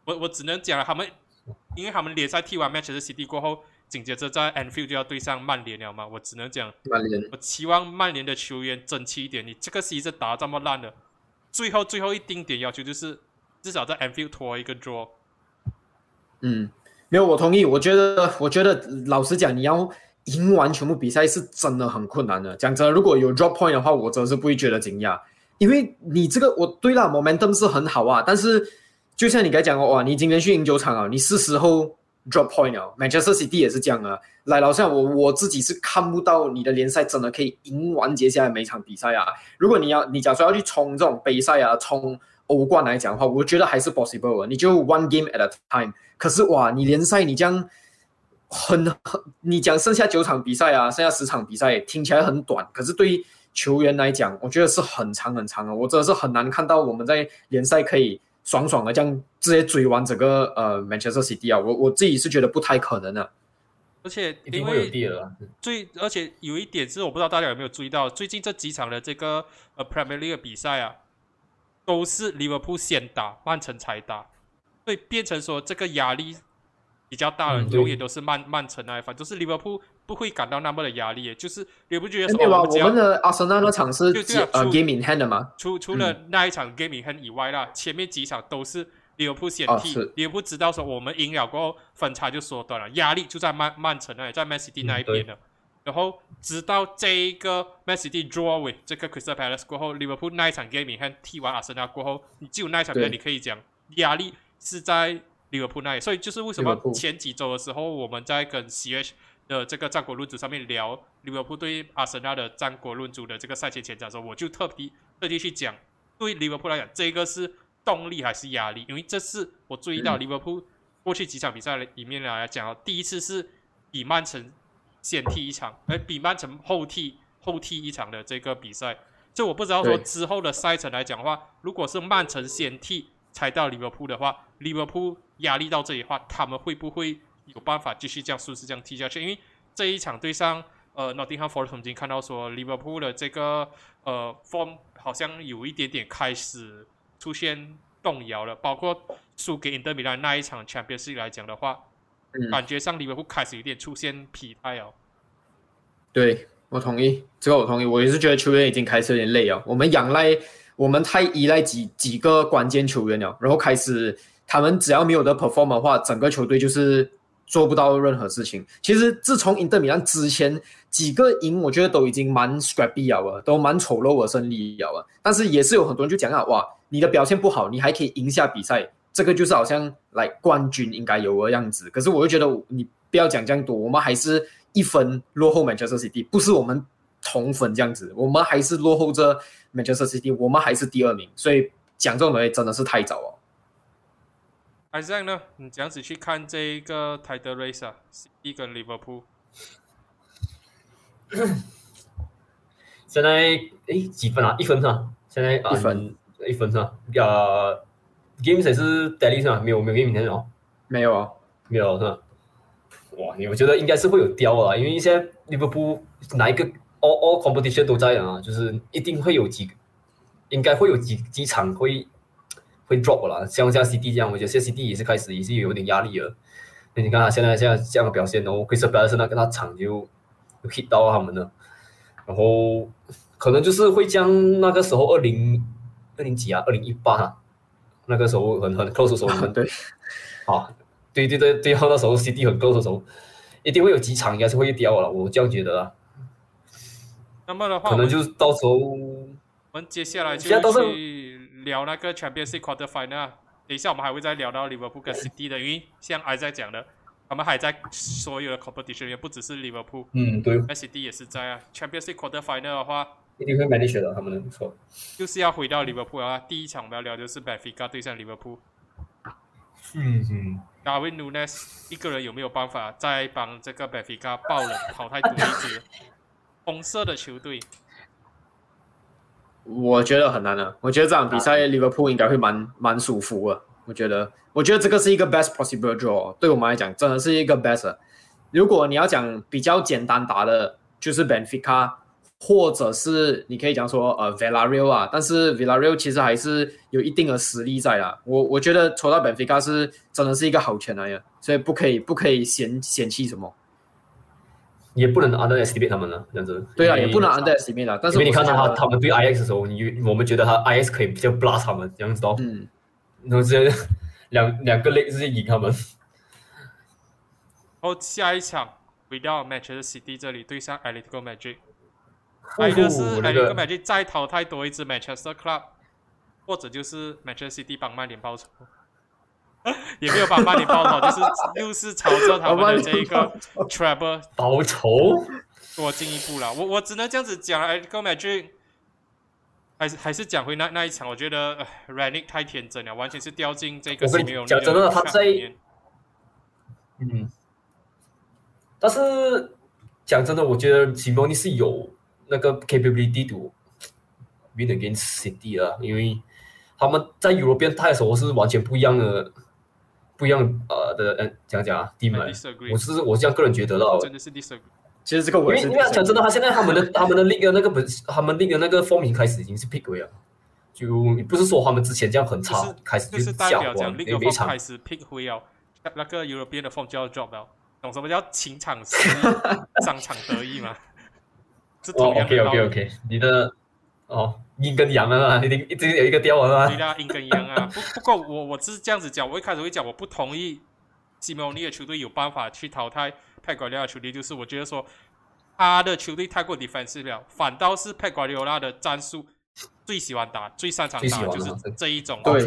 我我只能讲他们。因为他们联赛踢完 Manchester City 过后，紧接着在 Anfield 就要对上曼联了嘛，我只能讲，曼联，我期望曼联的球员争气一点。你这个赛季打这么烂的，最后最后一丁点要求就是至少在 Anfield 拖一个 draw。嗯，没有，我同意。我觉得，我觉得老实讲，你要赢完全部比赛是真的很困难的。讲真，如果有 drop point 的话，我真是不会觉得惊讶，因为你这个，我对了，momentum 是很好啊，但是。就像你刚才讲的，哇，你今天去赢九场啊，你是时候 drop point 了。Manchester City 也是这样啊。来，老像我我自己是看不到你的联赛真的可以赢完接下来每场比赛啊。如果你要，你假如说要去冲这种杯赛啊，冲欧冠来讲的话，我觉得还是 possible 啊。你就 one game at a time。可是哇，你联赛你这样很很，你讲剩下九场比赛啊，剩下十场比赛，听起来很短，可是对于球员来讲，我觉得是很长很长啊。我真的是很难看到我们在联赛可以。爽爽的这样直接追完整个呃 Manchester City 啊，我我自己是觉得不太可能的。而且因为最而且有一点是我不知道大家有没有注意到，最近这几场的这个呃 Premier League 比赛啊，都是利物浦先打，曼城才打，所以变成说这个压力。比较大的永远都是曼曼城那一方，就是利物浦不会感到那么的压力，就是你不觉得说我们的阿森纳那场是呃 game in hand 吗？除除了那一场 game in hand 以外啦，前面几场都是利物浦先踢，利物浦知道说我们赢了过后分差就缩短了，压力就在曼曼城那里，在曼 City 那一边了。然后直到这一个曼 City draw with 这个 Crystal Palace 过后，利物浦那一场 game in hand 踢完阿森纳过后，你只有那一场比赛你可以讲压力是在。利物浦那里，所以就是为什么前几周的时候，我们在跟 CH 的这个战国论组上面聊利物浦对阿森纳的战国论组的这个赛前前瞻的时候，我就特地特地去讲，对利物浦来讲，这个是动力还是压力？因为这是我注意到利物浦过去几场比赛里面来讲，第一次是比曼城先踢一场，而比曼城后踢后踢一场的这个比赛，就我不知道说之后的赛程来讲的话，如果是曼城先踢才到利物浦的话，利物浦。压力到这里的话，他们会不会有办法继续这样顺势这样踢下去？因为这一场对上呃，Nottingham Forest 已经看到说，Liverpool 的这个呃 form 好像有一点点开始出现动摇了。包括输给 Inter Milan 那一场 Champions League 来讲的话，感觉上 Liverpool 开始有点出现疲态哦。对我同意，这个我同意。我也是觉得球员已经开始有点累哦。我们仰赖，我们太依赖几几个关键球员了，然后开始。他们只要没有的 perform 的话，整个球队就是做不到任何事情。其实自从英德米兰之前几个赢，我觉得都已经蛮 scrappy 了，都蛮丑陋的胜利了。但是也是有很多人就讲啊，哇，你的表现不好，你还可以赢下比赛，这个就是好像来冠军应该有的样子。可是我就觉得你不要讲这样多，我们还是一分落后 Manchester City，不是我们同分这样子，我们还是落后着 Manchester City，我们还是第二名。所以讲这种东西真的是太早了。还是这样呢？你这样子去看这一个泰德瑞萨，一个利物浦。现在诶几分啊？一分是吧？现在一分一分是吧？呃，game 谁是 daily 是吧？没有没有 game 明天哦。没有啊，没有是吧。哇，你我觉得应该是会有掉啊，因为现在利物浦哪一个 all all competition 都在啊，就是一定会有几，应该会有几几场会会 drop 啦。像像 CD 这样，我觉得现在 CD 也是开始也是有点压力了。那你看他现在现在这样的表现，然后 Chris b a l l s 那跟他场就 hit 到他们了，然后可能就是会将那个时候二零二零几啊，二零一八那个时候很很 close 的时候，很 对，啊。对对对对，后那时候 CD 很 close 的时候，一定会有几场应该是会掉了，我这样觉得啊。那么的话，可能就是到时候，我们接下来就去聊那个 Champions League Quarter Final。等一下我们还会再聊到 Liverpool 跟 City 的，因为像 I 在讲的，他们还在所有的 competition 也不只是 Liverpool，嗯对，City 也是在啊。Champions League Quarter Final 的话，一定会 manage 的，他们不错。就是要回到 Liverpool 啊，第一场我们要聊就是 Benfica 对上 Liverpool。嗯嗯。，Darwin Nunes 一个人有没有办法再帮这个贝菲卡爆冷淘汰多一支红色的球队？我觉得很难的。我觉得这场比赛利物浦应该会蛮蛮舒服的。我觉得，我觉得这个是一个 best possible draw，对我们来讲真的是一个 best。如果你要讲比较简单打的，就是 Benfica。或者是你可以讲说呃 Villarreal 啊，但是 Villarreal 其实还是有一定的实力在啦。我我觉得抽到 Benfica 是真的是一个好钱来的，所以不可以不可以嫌嫌弃什么，也不能 underestimate 他们了，这样子。对啊，也不能 underestimate 啊。但是你看到他他们对 IX 的时候，你我们觉得他 IX 可以比较 blast 他们这样子哦。嗯。然后直接两两个 leg 直接赢他们。哦，下一场回到 Manchester City 这里对上 Atletico Madrid。还有是还有一个 Magic 再淘汰多一支 Manchester Club，或者就是 Manchester City 帮曼联报仇，也没有帮曼联报仇，就是 又是朝着他们的这一个 Trouble 报仇多进一步了。我我只能这样子讲了。哎，跟 Magic 还是还是讲回那那一场，我觉得 Ranick 太天真了，完全是掉进这个没有讲真的他在嗯，但是讲真的，我觉得 Simoni 是有。那个 capability to win against City 啊，因为他们在 Euro 变态的时候是完全不一样的，不一样呃的嗯讲讲啊我是我这样个人觉得的，真的是 disagree。其实这个我因为因为讲真的，他现在他们的 他们的那个那个本他们那个那个风评开始已经是 pick 回了，就不是说他们之前这样很差，开始就是下滑，那每场开始 pick 回了，那个 European 的风就要 drop 了，懂什么叫情场失意，商场得意吗？哦，OK OK OK，你的哦，阴跟阳啊，一定一直有一个调啊。对啊，阴跟阳啊。不不过我我是这样子讲，我一开始会讲我不同意西蒙尼的球队有办法去淘汰佩瓜利奥球队，就是我觉得说他的球队太过 defensive 了，反倒是佩瓜利奥拉的战术最喜欢打、最擅长打就是这一种。对，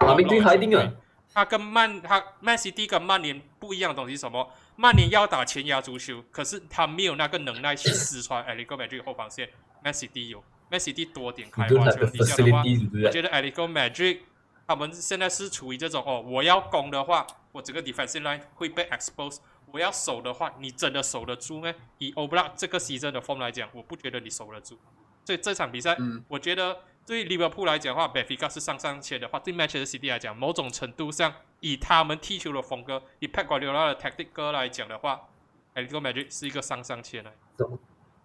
他明对他一定啊。他跟曼他曼西蒂跟曼联不一样的东西是什么？曼联要打前压足球，可是他没有那个能耐去撕穿埃里克梅吉后防线。曼西蒂有，曼西蒂多点开花球底下的话，我觉得埃里克梅吉他们现在是处于这种哦，我要攻的话，我整个 defensive line 会被 expose；我要守的话，你真的守得住吗？以 Obla 这个 season 的风来讲，我不觉得你守得住。所以这场比赛，我觉得。对于利物浦来讲的话，Benfica 是上上签的话，对 Manchester City 来讲，某种程度上，以他们踢球的风格，以 Pep Guardiola 的 tactic 哥来讲的话，Atletico Madrid 是一个上上签的。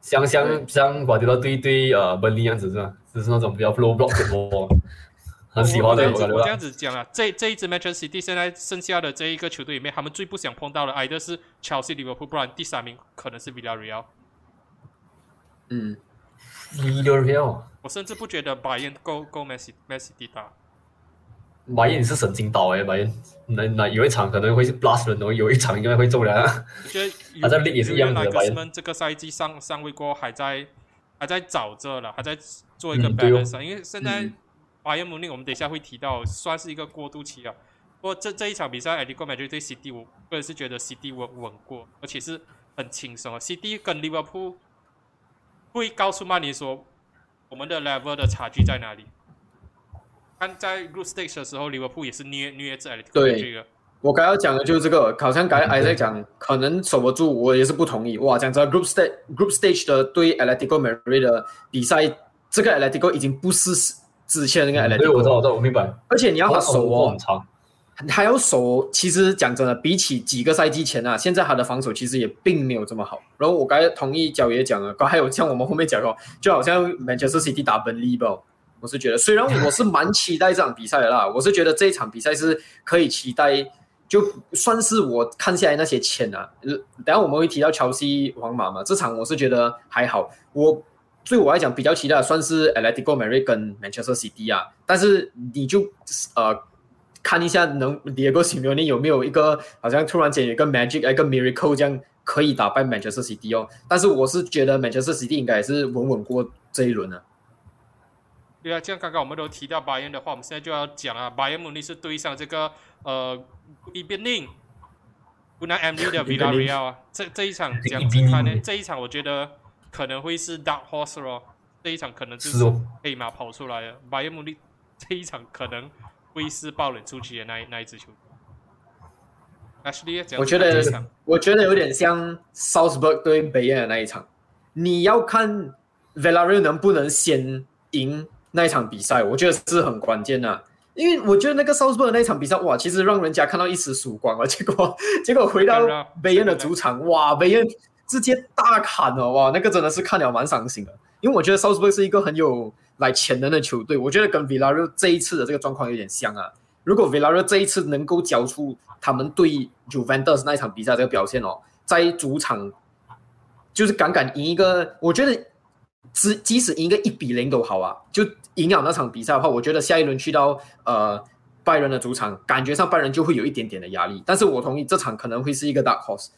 像像像 Guardiola 对对呃 e n 样子是吧？就是那种比较 flow block 的波，很喜欢的。我这样子讲啊，这这一支 Manchester City 现在剩下的这一个球队里面，他们最不想碰到的，挨的是 Chelsea、利物浦，不然第三名可能是 Villarreal。嗯。我甚至不觉得 Bayern 够够 Messi Messi 打。白燕是神经刀哎，白燕那那有一场可能会是 blast 人哦，有一场应该会中了。我觉得他在力也是一样的。白燕这个赛季上上位过还在还在找着了，还在做一个 balance。因为现在马燕姆尼我们等一下会提到，算是一个过渡期了。不过这这一场比赛 d c o m a 对 CD，我个人是觉得 CD 稳稳过，而且是很轻松啊。CD 跟 Liverpool。会告诉曼联说，我们的 level 的差距在哪里？看在 group stage 的时候，利物浦也是虐虐这个。我刚要讲的就是这个，好像刚才还在讲，可能守不住，我也是不同意。哇，讲这 group stage group stage 的对 Atletico Madrid 的比赛，这个 Atletico 已经不是之前那个 Atletico。我知道，我知道，我明白。而且你要他守哦，还要守，其实讲真的，比起几个赛季前啊，现在他的防守其实也并没有这么好。然后我刚才同意角爷讲了，还有像我们后面讲哦，就好像 Manchester City 打本利吧，我是觉得，虽然我是蛮期待这场比赛的啦，我是觉得这一场比赛是可以期待，就算是我看下来那些钱啊，等下我们会提到乔西、皇马嘛，这场我是觉得还好。我对我来讲比较期待的算是 Atletico Madrid 跟 Manchester City 啊，但是你就呃。看一下能 Diego Simeone 有没有一个好像突然间有一个 magic 一个 miracle 这样可以打败 Manchester City 哦，但是我是觉得 Manchester City 应该也是稳稳过这一轮的。对啊，像刚刚我们都提到巴恩的话，我们现在就要讲啊，巴恩慕尼是对上这个呃伊边宁，湖南 M V 的 Villarreal 啊，这这一场这样子看呢，这一场我觉得可能会是 Dark Horse 哦，这一场可能就是黑马跑出来了，拜仁慕尼 这一场可能。会是爆冷出去的那那一支球队。我觉得，我觉得有点像 Southburg 对北恩的那一场。你要看 Villarreal 能不能先赢那一场比赛，我觉得是很关键的。因为我觉得那个 Southburg 那一场比赛，哇，其实让人家看到一丝曙光了。结果，结果回到北恩的主场，哇，北恩直接大砍了，哇，那个真的是看了蛮伤心的。因为我觉得 Southburg 是一个很有。来潜能的球队，我觉得跟 Villarreal 这一次的这个状况有点像啊。如果 Villarreal 这一次能够交出他们对 Juventus 那一场比赛这个表现哦，在主场就是敢敢赢一个，我觉得只即使赢个一比零都好啊。就赢了那场比赛的话，我觉得下一轮去到呃拜仁的主场，感觉上拜仁就会有一点点的压力。但是我同意这场可能会是一个 dark horse。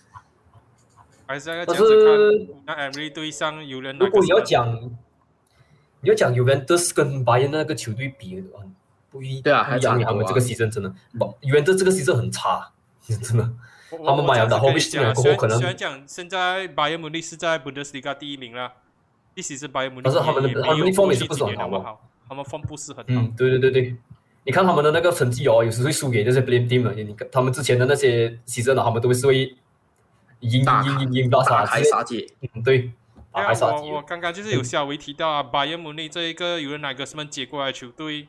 还是要这样子看，那 Emery 对上有人如果你要讲。你要讲 Juventus 跟拜仁那个球队比，很不一对啊，不一样。他们这个牺牲真的，不，Juventus 这个牺牲很差，真的。他们买了后面进来过后，可能虽然讲现在拜仁慕尼是在 Bundesliga 第一名了，第十是拜仁慕尼，但是他们的他们的风也是不是很好，他们风不是很好。嗯，对对对对，你看他们的那个成绩哦，有时会输给那些 Blame Team 你看他们之前的那些牺牲了，他们都是会赢赢赢赢到啥还杀界。嗯，对。啊，我我刚刚就是有稍微提到啊，拜仁慕尼这一个有人哪个什么接过来球队，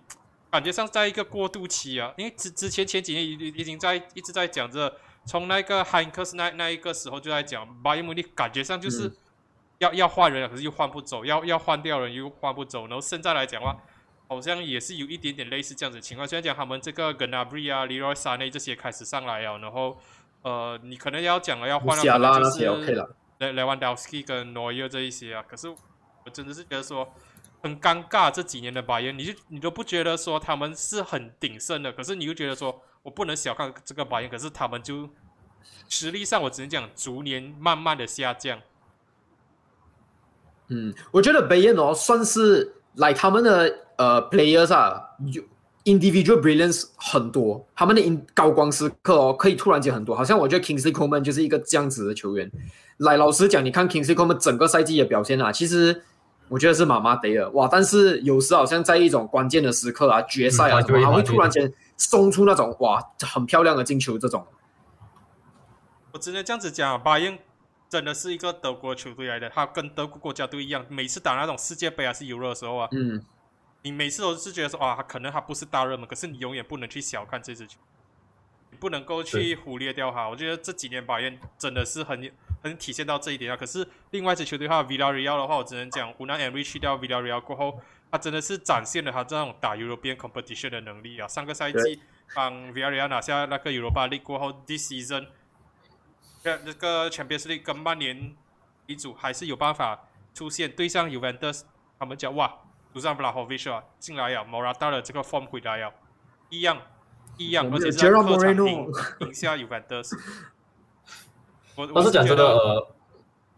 感觉上在一个过渡期啊，因为之之前前几年已已经在一直在讲着，从那个汉克斯那那一个时候就在讲拜仁慕尼，感觉上就是要要换人了，可是又换不走，要要换掉人又换不走，然后现在来讲的话，好像也是有一点点类似这样子情况。虽然讲他们这个 Gnabry 啊、Leroy Sané 这些开始上来了，然后呃，你可能要讲了要换了，就是。莱万道斯基跟诺伊尔这一些啊，可是我真的是觉得说很尴尬。这几年的拜仁，你就你都不觉得说他们是很鼎盛的，可是你又觉得说我不能小看这个拜仁，可是他们就实力上我只能讲逐年慢慢的下降。嗯，我觉得拜仁哦算是来他们的呃 players 啊，有 individual brilliance 很多，他们的高光时刻哦可以突然间很多，好像我觉得 Kingsley Coman 就是一个这样子的球员。来，老实讲，你看 Kingsley Coman 整个赛季的表现啊，其实我觉得是麻麻得了哇。但是有时好像在一种关键的时刻啊，决赛啊，他会突然间送出那种哇很漂亮的进球这种。我只能这样子讲，巴恩真的是一个德国球队来的，他跟德国国家队一样，每次打那种世界杯还是欧的时候啊，嗯，你每次都是觉得说啊，可能他不是大热门，可是你永远不能去小看这支球，你不能够去忽略掉他。我觉得这几年巴恩真的是很。很体现到这一点啊！可是另外一支球队的话，Villarreal 的话，我只能讲，湖南 Emery 去掉 Villarreal 过后，他真的是展现了他这种打 European competition 的能力啊！上个赛季帮 Villarreal 拿下那个 Europa League 过后，this season，那那个 Champions League 跟曼联一组还是有办法出现。对上 Juventus，他们讲哇，杜尚 Vlahovic 啊进来呀，Morata 的这个 form 回来呀，一样一样，而且是客场赢赢下 Juventus。我是讲真的，呃，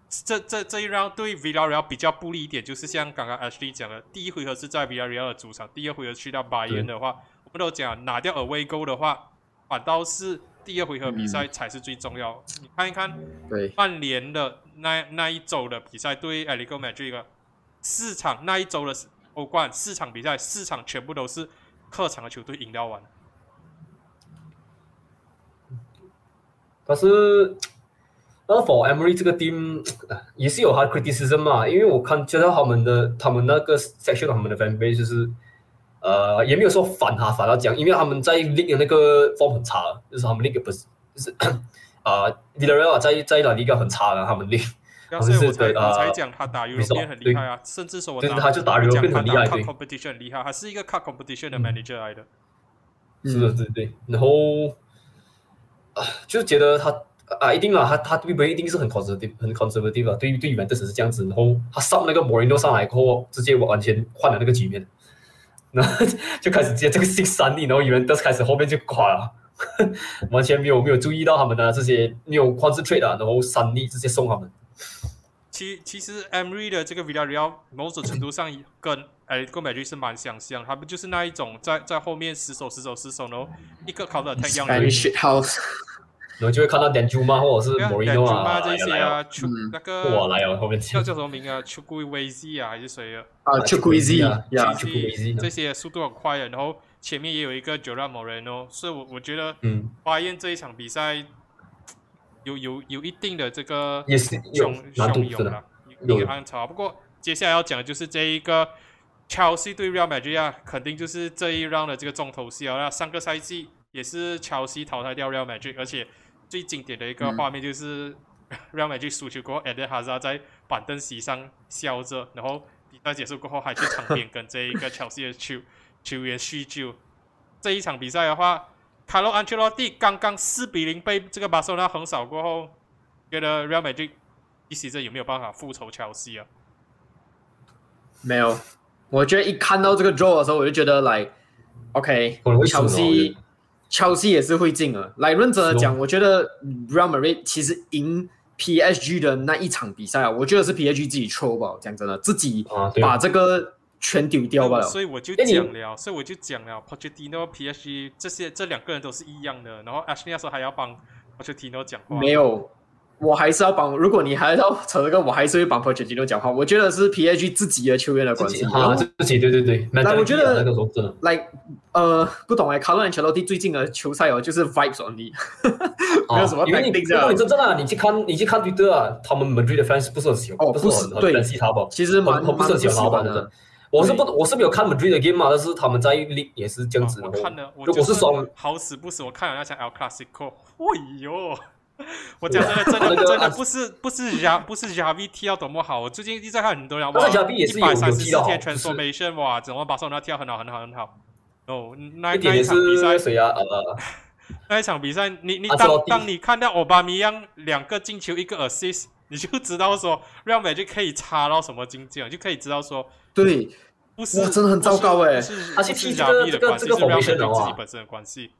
这这这一 round 对 Villarreal 比较不利一点，就是像刚刚 Ashley 讲的，第一回合是在 Villarreal 的主场，第二回合去到巴彦的话，我们都讲拿掉 away goal 的话，反倒是第二回合比赛才是最重要。你看一看，对曼联的那那一周的比赛对 a l i g o Madrid 四场那一周的欧冠四场比赛，四场全部都是客场的球队赢掉完。但是。那 for Emery 这个 team 也是有他 criticism 嘛，因为我看接到他们的他们那个 section 他们的 fan base 就是，呃，也没有说反他反他讲，因为他们在 league 的那个 form 很差，就是他们 league 不是就是 啊 v i l l a r e a 在在哪 league 很差的，他们 league。所以我才呃我才讲他打 European 很厉害啊，甚至说我对他就打讲 European 他打很厉害对 competition 很厉害，他是一个 Cup competition 的嗯 manager 来的。是的，对对，然后啊，就是觉得他啊，一定啦，他他对不一定是很 conservative，很 conservative 啊，对于对于 Juventus 是这样子，然后他上那个 Mourinho 上来过后，直接完全换了那个局面，然后就开始接这个 six 三 D，然后 Juventus 开始后面就垮了，完全没有没有注意到他们的这些没有 concentrate 啊，然后三力直接送他们，其其实 Emery 的这个 Villarreal 某种程度上跟哎跟 Madrid 是蛮相像，他们就是那一种在在后面死守死守死守，然后一个 counter attack 样的 Spanish shit house，然后就会看到 Danjuma 或者是对啊 Mourinho 啊这些，啊，出嗯。那个我来哦后面。叫叫什么名啊？C h u k w e z 啊还是谁啊？啊 c h u k w i z 啊呀，c h u k w e z 这些速度很快的，然后前面也有一个 j o r a Moreno，所以我我觉得嗯，巴彦这一场比赛有有有一定的这个汹汹涌了，一有暗潮。不过接下来要讲的就是这一个 Chelsea 对 Real Madrid 啊，肯定就是这一 round 的这个重头戏啊。那上个赛季也是 Chelsea 淘汰掉 Real Madrid，而且最经典的一个嗯画面就是 Real Madrid 输球过后 e d e n Hazard 在板凳席上笑着，然后比赛结束过后还去场边跟这一个 Chelsea 的球球员叙旧。这一场比赛的话，卡洛安切洛蒂刚刚四比零被这个巴塞罗那横扫过后，觉得 Real Madrid 一时这有没有办法复仇切尔西啊？没有，我觉得一看到这个 draw 的时候，我就觉得来，OK，西，切尔西也是会进的。来认真的讲，我觉得 Real Madrid 其实赢 PSG 的那一场比赛啊，我觉得是 PSG 自己 throw 吧，讲真的，自己把这个全丢掉罢了。所以我就讲了，所以我就讲了，Pochettino、PSG 这些这两个人都是一样的。然后 Ashley 那时候还要帮 Pochettino 讲话，没有，我还是要帮。如果你还要扯这个，我还是会帮 Pochettino 讲话。我觉得是 PSG 自己的球员的关系。自己啊，自己对对对，那我觉得那个时候真的。like 呃，不懂哎，卡洛安切洛蒂最近的球赛哦，就是 vibes only，没有什么啊因为你如果你真正啊，你去看你去看 Twitter 啊，他们 Madrid 的 fans 不是很喜欢，哦不是很不是对很喜他吧？其实蛮不是很喜欢他的蛮喜欢的。我是不我是没有看 Madrid 的 game 嘛，但是他们在 League 也是这样子。啊我然后看了，我是双好死不死，我看了那场 El Clasico，哎呦！我讲真的，真 那个的真的啊不是不是 R 不是 R V 踢到多么好，我最近一直在看很多人，但哇，是 Xavi 也是一百三十四天 transformation，哇，怎么把手那跳很好很好很好。哦，那那一场比赛，谁啊？呃，那一场比赛，你你当当你看到奥巴米扬两个进球一个 assist，你就知道说 Real Madrid 可以差到什么境界，就可以知道说对，不是哇真的很糟糕欸不是是他去踢这个这个的关系，这个是 Real formation 的 Madrid 自己本身的关系。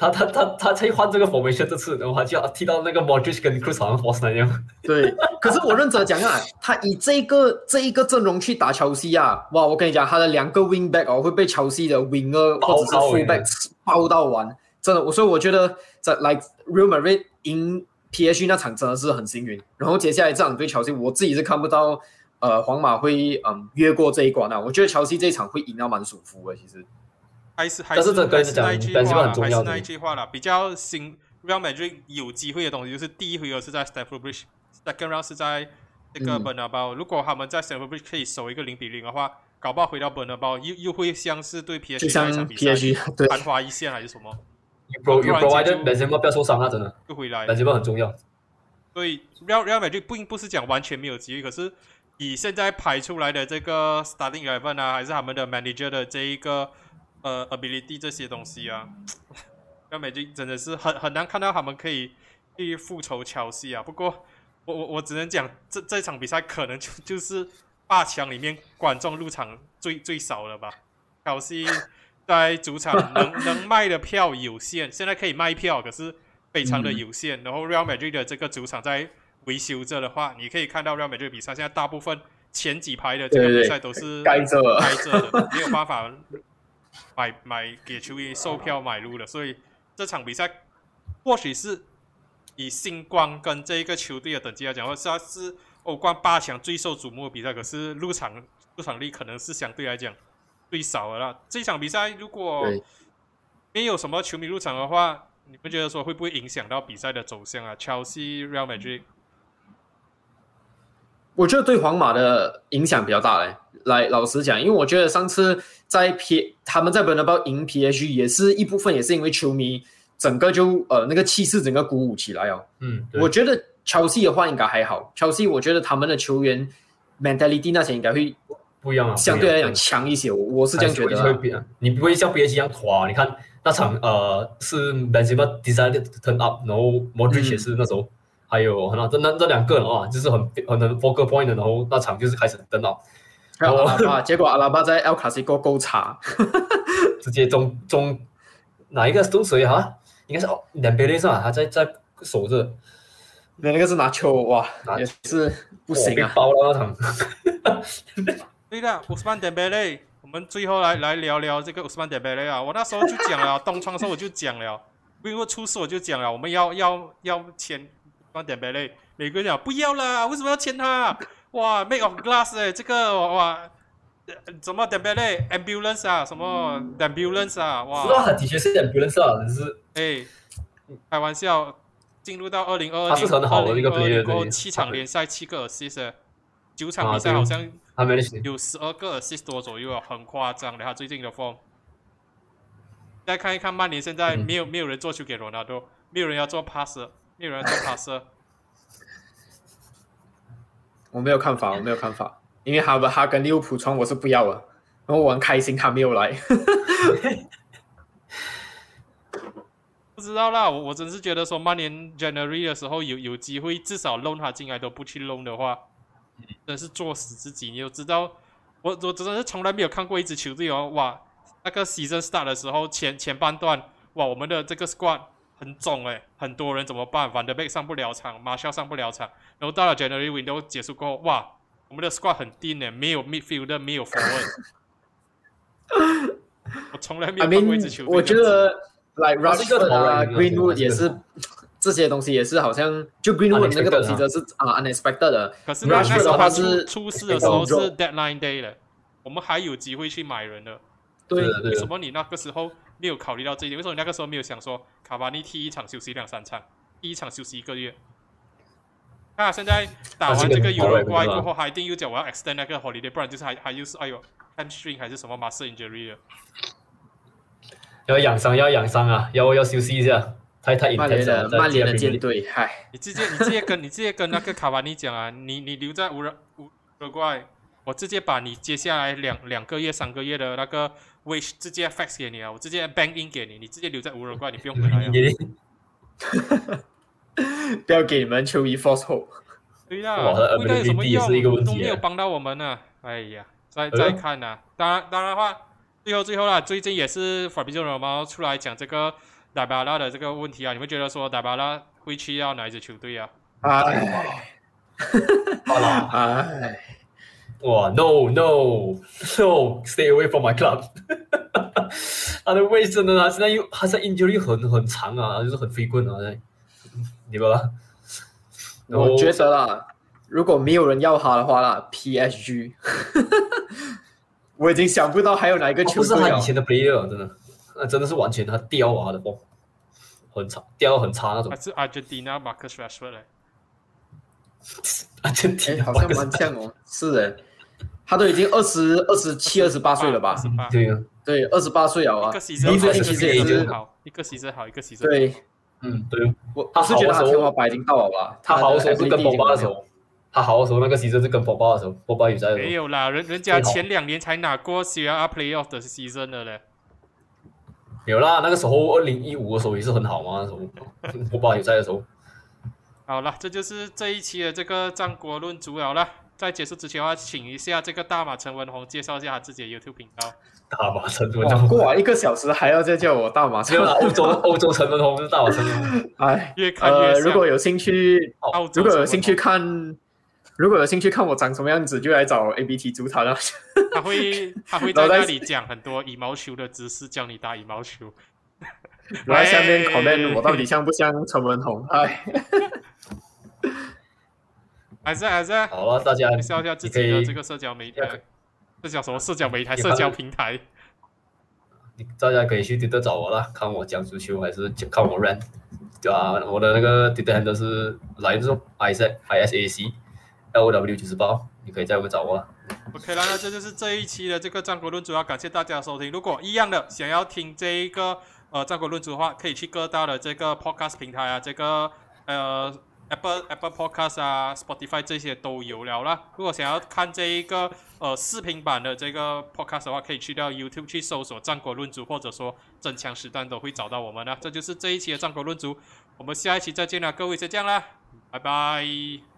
他他他他才换这个 formation 这次，然后他就要踢到那个 Modric 跟 Cruz 好像 Force 那样。对，可是我认真地讲啊，他以这个这一个阵容去打乔西啊，哇！我跟你讲，他的两个 wing back 哦会被乔西的 winger 或者是到 full 完 back 包到完，真的。我所以我觉得在 like Real Madrid 赢 PSG 那场真的是很幸运。然后接下来这场对乔西，我自己是看不到呃皇马会嗯越过这一关啊。我觉得乔西这一场会赢到蛮舒服的，其实。还是还是还是那一句话还是那一句话啦。比较新 Real Madrid 有机会的东西，就是第一回合是在 Stamford Bridge，second round 是在那个嗯 Bernabeu、如果他们在 Stamford Bridge 可以守一个零比零的话，搞不好回到 Bernabeu 又又会像是对 PSG 那一场比赛对昙花一现还是什么，You pro 不要受伤啊，真的又回来。，Benzema 很重要。所以 Real Real Madrid 并不是讲完全没有机会，可是以现在排出来的这个 starting eleven 啊，还是他们的 manager 的这一个呃 ability 这些东西啊，Real Madrid 真的是很很难看到他们可以去复仇乔西啊。不过我我我只能讲，这这场比赛可能就 就是八强里面观众入场最最少了吧。乔西在主场 能能卖的票有限，现在可以卖票，可是非常的有限。然后 Real Madrid 的这个主场在维修着的话，你可以看到 Real Madrid 比赛现在大部分前几排的这个比赛都是盖着了开着的，没有办法买买给球员售票买入的，所以这场比赛或许是以星光跟这一个球队的等级来讲，或是它是欧冠八强最受瞩目的比赛，可是入场入场率可能是相对来讲最少的了。这场比赛如果没有什么球迷入场的话，你们觉得说会不会影响到比赛的走向啊？Chelsea、Real Madrid，我觉得对皇马的影响比较大嘞。来，老实讲，因为我觉得上次在 P 他们在 b e r n a b 赢 PSG 也是一部分，也是因为球迷整个就呃那个气势整个鼓舞起来哦。嗯，我觉得切尔西的话应该还好，切尔西我觉得他们的球员 mentality 那些应该会不一样啊，相对来讲强一些。我我是这样觉得、啊。你不会像 PSG 一样垮，你看那场呃是 Benzema decided to turn up，然后 Modric 也是那时候。还有那这那这两个人啊，就是很很能 focal point 的，然后那场就是开始登到，然后阿拉巴，结果阿拉巴在 El Clasico 够差，直接中中哪一个中谁哈？应该是哦，两边是吧？他在在守着，那那个是拿球哇，也是不行啊，包了那场。对的，乌斯曼德贝雷，我们最后来来聊聊这个乌斯曼德贝雷啊。我那时候就讲了，东窗的时候我就讲了，因为出事我就讲了，我们要要要签。放点贝类，每个人讲不要啦，为什么要签他？哇，make of glass 哎，这个哇，怎么点贝类？ambulance 啊，什么 ambulance 啊？哇，知道他，的确是 ambulance 啊，只是哎，开玩笑，进入到二零二二年，二零二零后七场联赛七个 assist，九场比赛好像有十二个 assist 多左右啊，很夸张的。他最近的 form，再看一看曼联现在没有没有人做球给罗纳多，没有人要做 pass。没有人做卡斯，我没有看法，我没有看法，因为哈哈跟利物浦穿我是不要了，然后我很开心他没有来。不知道啦，我我真是觉得说曼联 January 的时候有有机会至少弄他进来都不去弄的话，真是作死自己。你就知道，我我真的是从来没有看过一支球队哦，哇，那个 season start 的时候前前半段，哇，我们的这个 squad。很重哎，很多人怎么办？范德贝上不了场，马肖上不了场，然后到了 January window 结束过后，哇，我们的 squad 很低呢，没有 midfield，没有 forward。我从来没有看过一支球队。我觉得，like Rashford 啊，Greenwood 也是这些东西也是好像就 Greenwood 那个东西都是啊 unexpected 的。可是 Rashford 的话是出事的时候是 deadline day 了，我们还有机会去买人的。对，为什么你那个时候没有考虑到这一点？为什么那个时候没有想说卡巴尼踢一场休息两三场，第一场休息一个月？那现在打完这个 Euro 过后，还一定又讲我要 extend 那个 holiday，不然就是还还又是哎呦 hamstring 还是什么 muscle injury 了。要养伤，要养伤啊！要要休息一下，太太 intense 了。曼联的舰队，嗨！你直接你直接跟 你直接跟那个卡巴尼讲啊，你你留在乌拉乌乌怪，我直接把你接下来两两个月、三个月的那个。我直接 fax 给你啊！我直接 bank in 给你，你直接留在无人怪，你不用回来啊！不要给你们球衣 false hope。对呀，应该有什么用？都没有帮到我们呢。哎呀，再再看呐！当然，当然话，最后最后啦，最近也是法比奥罗猫出来讲这个达巴拉的这个问题啊。你们觉得说达巴拉会去到哪一支球队啊？哎，好了，哎。哇，no no no，stay away from my club。他的位置呢？现在又他在 injury 很很长啊，就是很飞棍啊，对吧？我觉得啦，如果没有人要他的话啦，PSG，我已经想不到还有哪一个球队。不是他以前的 player，真的，那真的是完全他掉啊的波，很差，掉很差那种。还是 Argentina Marcus Rashford 嘞？Argentina 好像蛮像哦，是的。他都已经二十二十七、二十八岁了吧？对呀，对，二十八岁了啊！一个牺牲好，其实也是好，一个牺牲好，一个牺牲对，嗯，对。我我是觉得他天花板已经到了吧？他好的时候是跟波巴的时候，他好的时候那个牺牲是跟波巴的时候，波巴也在。没有啦，人人家前两年才拿过 C R Playoff 的牺牲的嘞。有啦，那个时候二零一五的时候也是很好嘛，那时候波巴也在的时候。好了，这就是这一期的这个战国论足了了。在结束之前的话，请一下这个大马陈文宏介绍一下他自己的 YouTube 频道。大马陈文宏，过完一个小时还要再叫我大马陈？欧洲欧洲陈文宏是大马陈文宏。哎，越看越如果有兴趣，如果有兴趣看，如果有兴趣看我长什么样子，就来找 ABT 主他了。他会他会在那里讲很多羽毛球的知识，教你打羽毛球。来下面 comment 我到底像不像陈文宏？哎。还是还是好了，大家介绍一下自己的这个社交媒体，这叫什么社交媒体？社交平台。大家可以去 Twitter 找我啦，看我讲足球还是看我 run，对吧？我的那个 Twitter handle 是来自 Isaac I S A C L O W 九十八，你可以在我找我啊。OK 了，那这就是这一期的这个战国论主要感谢大家的收听。如果一样的想要听这一个呃战国论主的话，可以去各大的这个 Podcast 平台啊，这个呃 Apple Apple Podcast 啊，Spotify 这些都有了啦。如果想要看这一个呃视频版的这个 Podcast 的话，可以去到 YouTube 去搜索战国论足，或者说真枪实弹都会找到我们的。这就是这一期的战国论足，我们下一期再见啦，各位，再见啦，拜拜。